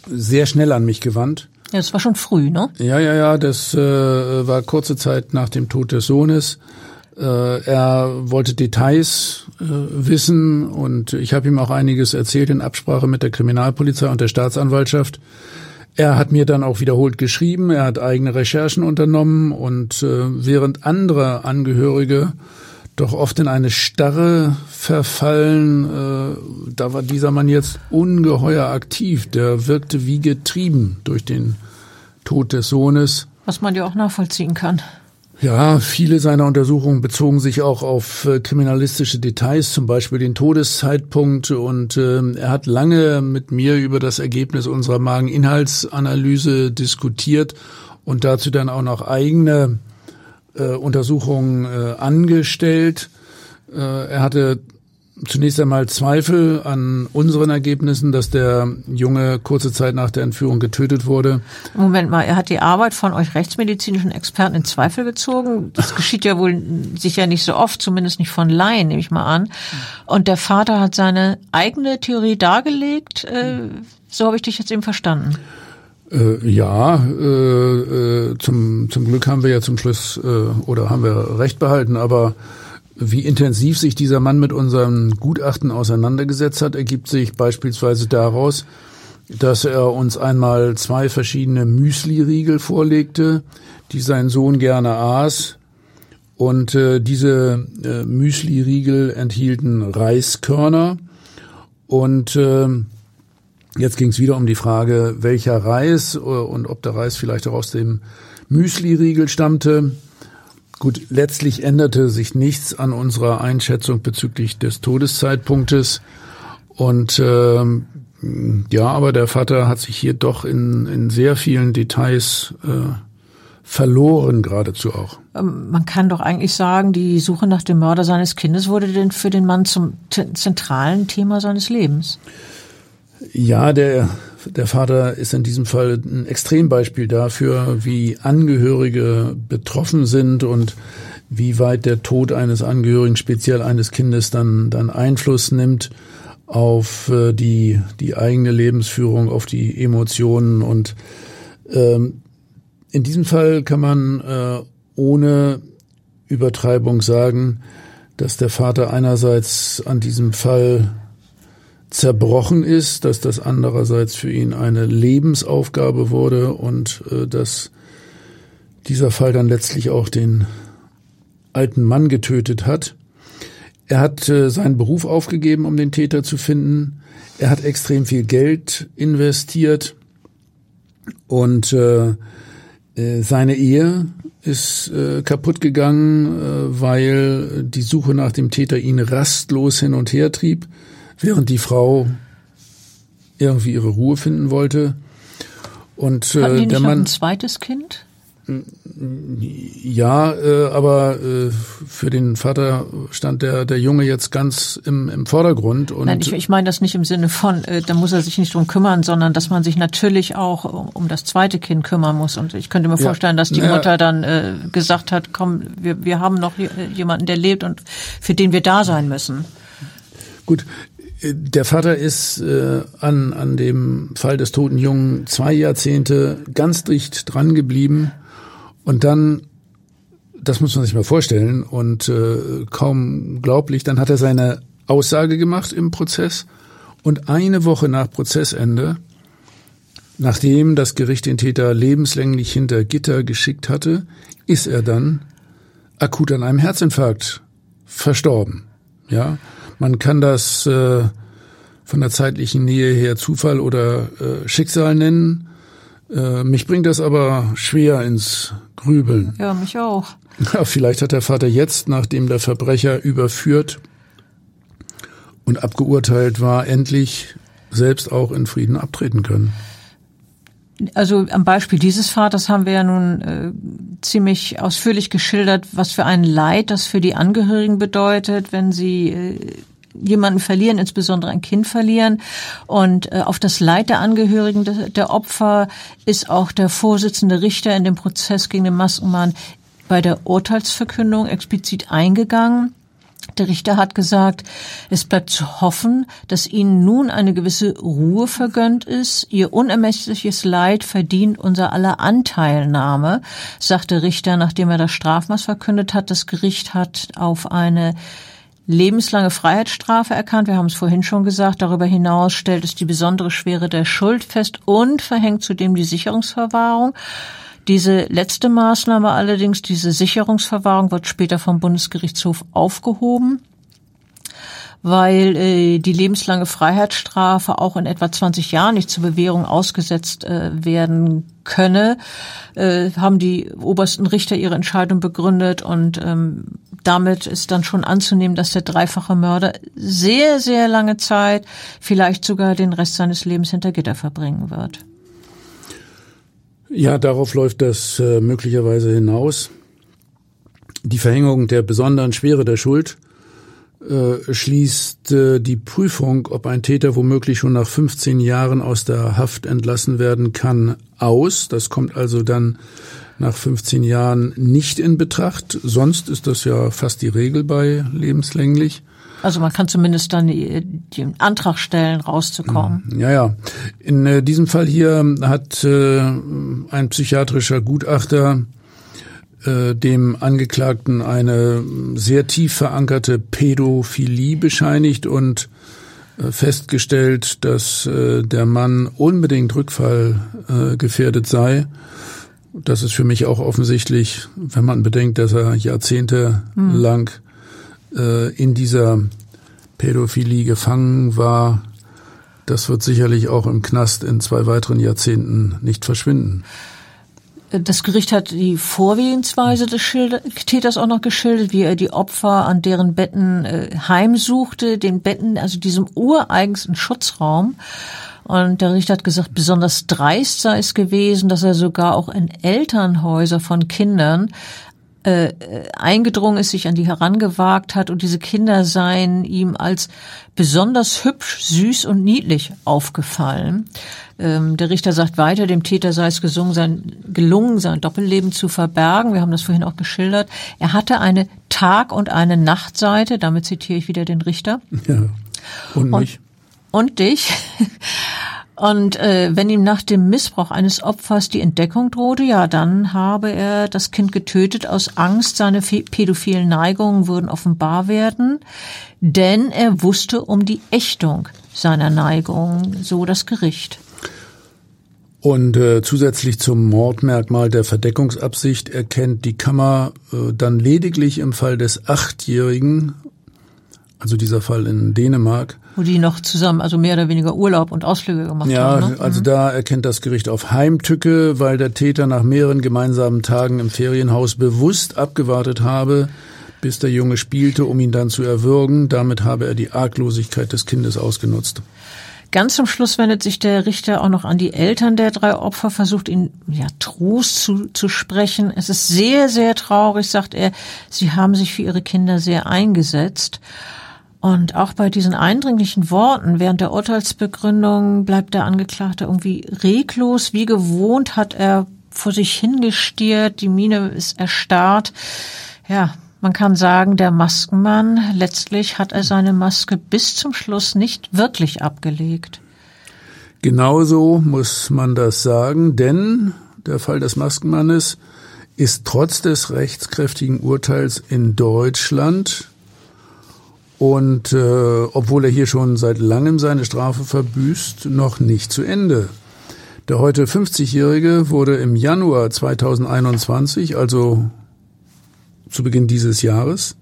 sehr schnell an mich gewandt. Ja, das war schon früh, ne? Ja, ja, ja, das äh, war kurze Zeit nach dem Tod des Sohnes. Äh, er wollte Details äh, wissen und ich habe ihm auch einiges erzählt in Absprache mit der Kriminalpolizei und der Staatsanwaltschaft. Er hat mir dann auch wiederholt geschrieben, er hat eigene Recherchen unternommen und äh, während andere Angehörige doch oft in eine Starre verfallen, äh, da war dieser Mann jetzt ungeheuer aktiv. Der wirkte wie getrieben durch den Tod des Sohnes. Was man ja auch nachvollziehen kann. Ja, viele seiner Untersuchungen bezogen sich auch auf äh, kriminalistische Details, zum Beispiel den Todeszeitpunkt. Und äh, er hat lange mit mir über das Ergebnis unserer Mageninhaltsanalyse diskutiert und dazu dann auch noch eigene äh, Untersuchungen äh, angestellt. Äh, er hatte zunächst einmal Zweifel an unseren Ergebnissen, dass der Junge kurze Zeit nach der Entführung getötet wurde. Moment mal, er hat die Arbeit von euch rechtsmedizinischen Experten in Zweifel gezogen. Das geschieht ja wohl sicher nicht so oft, zumindest nicht von Laien, nehme ich mal an. Und der Vater hat seine eigene Theorie dargelegt. Äh, so habe ich dich jetzt eben verstanden. Äh, ja, äh, äh, zum, zum Glück haben wir ja zum Schluss äh, oder haben wir recht behalten, aber wie intensiv sich dieser Mann mit unserem Gutachten auseinandergesetzt hat, ergibt sich beispielsweise daraus, dass er uns einmal zwei verschiedene Müsli-Riegel vorlegte, die sein Sohn gerne aß. Und äh, diese äh, Müsli-Riegel enthielten Reiskörner. Und äh, jetzt ging es wieder um die Frage, welcher Reis äh, und ob der Reis vielleicht auch aus dem Müsli-Riegel stammte. Gut, letztlich änderte sich nichts an unserer Einschätzung bezüglich des Todeszeitpunktes. Und ähm, ja, aber der Vater hat sich hier doch in, in sehr vielen Details äh, verloren, geradezu auch. Ähm, man kann doch eigentlich sagen, die Suche nach dem Mörder seines Kindes wurde denn für den Mann zum zentralen Thema seines Lebens. Ja, der der Vater ist in diesem Fall ein Extrembeispiel dafür, wie Angehörige betroffen sind und wie weit der Tod eines Angehörigen, speziell eines Kindes, dann, dann Einfluss nimmt auf äh, die, die eigene Lebensführung, auf die Emotionen. Und ähm, in diesem Fall kann man äh, ohne Übertreibung sagen, dass der Vater einerseits an diesem Fall zerbrochen ist, dass das andererseits für ihn eine Lebensaufgabe wurde und äh, dass dieser Fall dann letztlich auch den alten Mann getötet hat. Er hat äh, seinen Beruf aufgegeben, um den Täter zu finden. Er hat extrem viel Geld investiert und äh, äh seine Ehe ist äh, kaputt gegangen, äh, weil die Suche nach dem Täter ihn rastlos hin und her trieb während die Frau irgendwie ihre Ruhe finden wollte. Und Hatten die äh, der Mann, ein zweites Kind? ja, äh, aber äh, für den Vater stand der der Junge jetzt ganz im, im Vordergrund und Nein, ich, ich meine das nicht im Sinne von, äh, da muss er sich nicht drum kümmern, sondern dass man sich natürlich auch um, das zweite Kind kümmern muss. Und ich könnte mir Ja. vorstellen, dass die Ja. Mutter dann äh, gesagt hat, komm, wir, wir haben noch je- jemanden, der lebt und für den wir da sein müssen. Gut, äh, der Vater ist äh, an, an dem Fall des toten Jungen zwei Jahrzehnte ganz dicht dran geblieben. Und dann, das muss man sich mal vorstellen und äh, kaum glaublich, dann hat er seine Aussage gemacht im Prozess. Und eine Woche nach Prozessende, nachdem das Gericht den Täter lebenslänglich hinter Gitter geschickt hatte, ist er dann akut an einem Herzinfarkt verstorben. Ja, man kann das äh, von der zeitlichen Nähe her Zufall oder äh, Schicksal nennen. Äh, mich bringt das aber schwer ins Grübeln. Ja, mich auch. Ja, vielleicht hat der Vater jetzt, nachdem der Verbrecher überführt und abgeurteilt war, endlich selbst auch in Frieden abtreten können. Also am Beispiel dieses Vaters haben wir ja nun äh, ziemlich ausführlich geschildert, was für ein Leid das für die Angehörigen bedeutet, wenn sie äh, jemanden verlieren, insbesondere ein Kind verlieren. Und äh, auf das Leid der Angehörigen der, der Opfer ist auch der Vorsitzende Richter in dem Prozess gegen den Maskenmann bei der Urteilsverkündung explizit eingegangen. Der Richter hat gesagt, es bleibt zu hoffen, dass Ihnen nun eine gewisse Ruhe vergönnt ist. Ihr unermessliches Leid verdient unser aller Anteilnahme, sagt der Richter, nachdem er das Strafmaß verkündet hat. Das Gericht hat auf eine lebenslange Freiheitsstrafe erkannt. Wir haben es vorhin schon gesagt. Darüber hinaus stellt es die besondere Schwere der Schuld fest und verhängt zudem die Sicherungsverwahrung. Diese letzte Maßnahme allerdings, diese Sicherungsverwahrung, wird später vom Bundesgerichtshof aufgehoben, weil äh, die lebenslange Freiheitsstrafe auch in etwa 20 Jahren nicht zur Bewährung ausgesetzt äh, werden könne, äh, haben die obersten Richter ihre Entscheidung begründet und ähm, damit ist dann schon anzunehmen, dass der dreifache Mörder sehr, sehr lange Zeit, vielleicht sogar den Rest seines Lebens hinter Gitter verbringen wird. Ja, darauf läuft das äh, möglicherweise hinaus. Die Verhängung der besonderen Schwere der Schuld äh, schließt äh, die Prüfung, ob ein Täter womöglich schon nach 15 Jahren aus der Haft entlassen werden kann, aus. Das kommt also dann nach 15 Jahren nicht in Betracht. Sonst ist das ja fast die Regel bei lebenslänglich. Also man kann zumindest dann den Antrag stellen, rauszukommen. Ja, ja. In äh, diesem Fall hier hat äh, ein psychiatrischer Gutachter äh, dem Angeklagten eine sehr tief verankerte Pädophilie bescheinigt und äh, festgestellt, dass äh, der Mann unbedingt Rückfall äh, gefährdet sei. Das ist für mich auch offensichtlich, wenn man bedenkt, dass er jahrzehntelang äh, in dieser Pädophilie gefangen war. Das wird sicherlich auch im Knast in zwei weiteren Jahrzehnten nicht verschwinden. Das Gericht hat die Vorgehensweise des Schilder Täters auch noch geschildert, wie er die Opfer an deren Betten äh, heimsuchte, den Betten, also diesem ureigensten Schutzraum. Und der Richter hat gesagt, besonders dreist sei es gewesen, dass er sogar auch in Elternhäuser von Kindern äh, eingedrungen ist, sich an die herangewagt hat und diese Kinder seien ihm als besonders hübsch, süß und niedlich aufgefallen. Ähm, der Richter sagt weiter, dem Täter sei es gesungen, sein, gelungen, sein Doppelleben zu verbergen. Wir haben das vorhin auch geschildert. Er hatte eine Tag- und eine Nachtseite, damit zitiere ich wieder den Richter. Ja. Und mich. Und, und dich. Und äh, wenn ihm nach dem Missbrauch eines Opfers die Entdeckung drohte, ja, dann habe er das Kind getötet aus Angst, seine pädophilen Neigungen würden offenbar werden, denn er wusste um die Ächtung seiner Neigungen, so das Gericht. Und äh, zusätzlich zum Mordmerkmal der Verdeckungsabsicht erkennt die Kammer äh, dann lediglich im Fall des Achtjährigen, also dieser Fall in Dänemark, Wo die noch zusammen, also mehr oder weniger Urlaub und Ausflüge gemacht Ja, haben. Ne? also da erkennt das Gericht auf Heimtücke, weil der Täter nach mehreren gemeinsamen Tagen im Ferienhaus bewusst abgewartet habe, bis der Junge spielte, um ihn dann zu erwürgen. Damit habe er die Arglosigkeit des Kindes ausgenutzt. Ganz zum Schluss wendet sich der Richter auch noch an die Eltern der drei Opfer, versucht ihnen ja Trost zu, zu sprechen. Es ist sehr, sehr traurig, sagt er. Sie haben sich für ihre Kinder sehr eingesetzt. Und auch bei diesen eindringlichen Worten während der Urteilsbegründung bleibt der Angeklagte irgendwie reglos. Wie gewohnt hat er vor sich hingestiert, die Miene ist erstarrt. Ja, man kann sagen, der Maskenmann, letztlich hat er seine Maske bis zum Schluss nicht wirklich abgelegt. Genauso muss man das sagen, denn der Fall des Maskenmannes ist trotz des rechtskräftigen Urteils in Deutschland und äh, obwohl er hier schon seit langem seine Strafe verbüßt, noch nicht zu Ende. Der heute 50-Jährige wurde im Januar 2021, also zu Beginn dieses Jahres,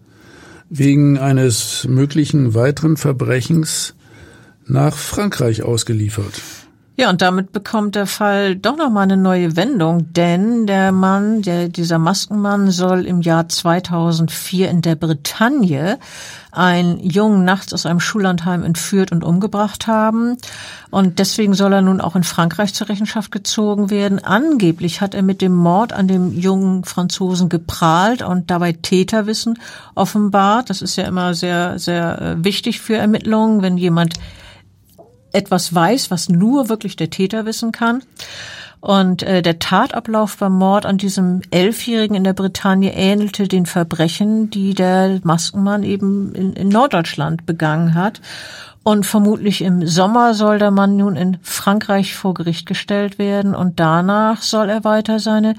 wegen eines möglichen weiteren Verbrechens nach Frankreich ausgeliefert. Ja, und damit bekommt der Fall doch noch mal eine neue Wendung, denn der Mann, der, dieser Maskenmann soll im Jahr 2004 in der Bretagne einen Jungen nachts aus einem Schullandheim entführt und umgebracht haben. Und deswegen soll er nun auch in Frankreich zur Rechenschaft gezogen werden. Angeblich hat er mit dem Mord an dem jungen Franzosen geprahlt und dabei Täterwissen offenbart. Das ist ja immer sehr, sehr äh, wichtig für Ermittlungen, wenn jemand etwas weiß, was nur wirklich der Täter wissen kann. Und äh, der Tatablauf beim Mord an diesem Elfjährigen in der Bretagne ähnelte den Verbrechen, die der Maskenmann eben in, in Norddeutschland begangen hat. Und vermutlich im Sommer soll der Mann nun in Frankreich vor Gericht gestellt werden und danach soll er weiter seine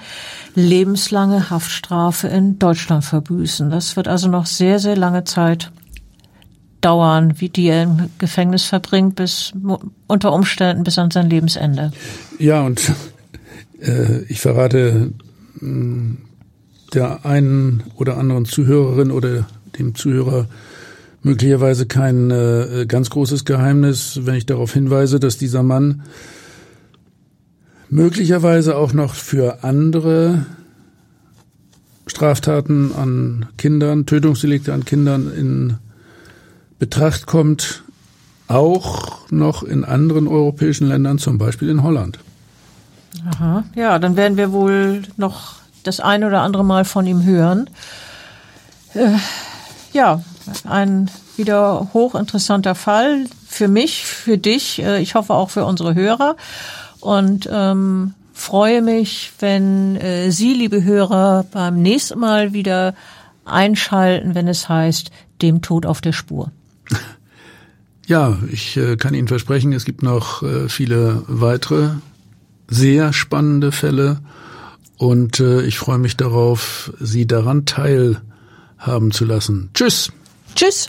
lebenslange Haftstrafe in Deutschland verbüßen. Das wird also noch sehr, sehr lange Zeit dauern, wie die er im Gefängnis verbringt, bis unter Umständen bis an sein Lebensende. Ja, und äh, ich verrate äh, der einen oder anderen Zuhörerin oder dem Zuhörer möglicherweise kein äh, ganz großes Geheimnis, wenn ich darauf hinweise, dass dieser Mann möglicherweise auch noch für andere Straftaten an Kindern, Tötungsdelikte an Kindern in Betracht kommt, auch noch in anderen europäischen Ländern, zum Beispiel in Holland. Aha, ja, dann werden wir wohl noch das ein oder andere Mal von ihm hören. Äh, ja, ein wieder hochinteressanter Fall für mich, für dich, äh, ich hoffe auch für unsere Hörer und ähm, freue mich, wenn äh, Sie, liebe Hörer, beim nächsten Mal wieder einschalten, wenn es heißt, dem Tod auf der Spur. Ja, ich äh, kann Ihnen versprechen, es gibt noch äh, viele weitere sehr spannende Fälle und äh, ich freue mich darauf, Sie daran teilhaben zu lassen. Tschüss. Tschüss.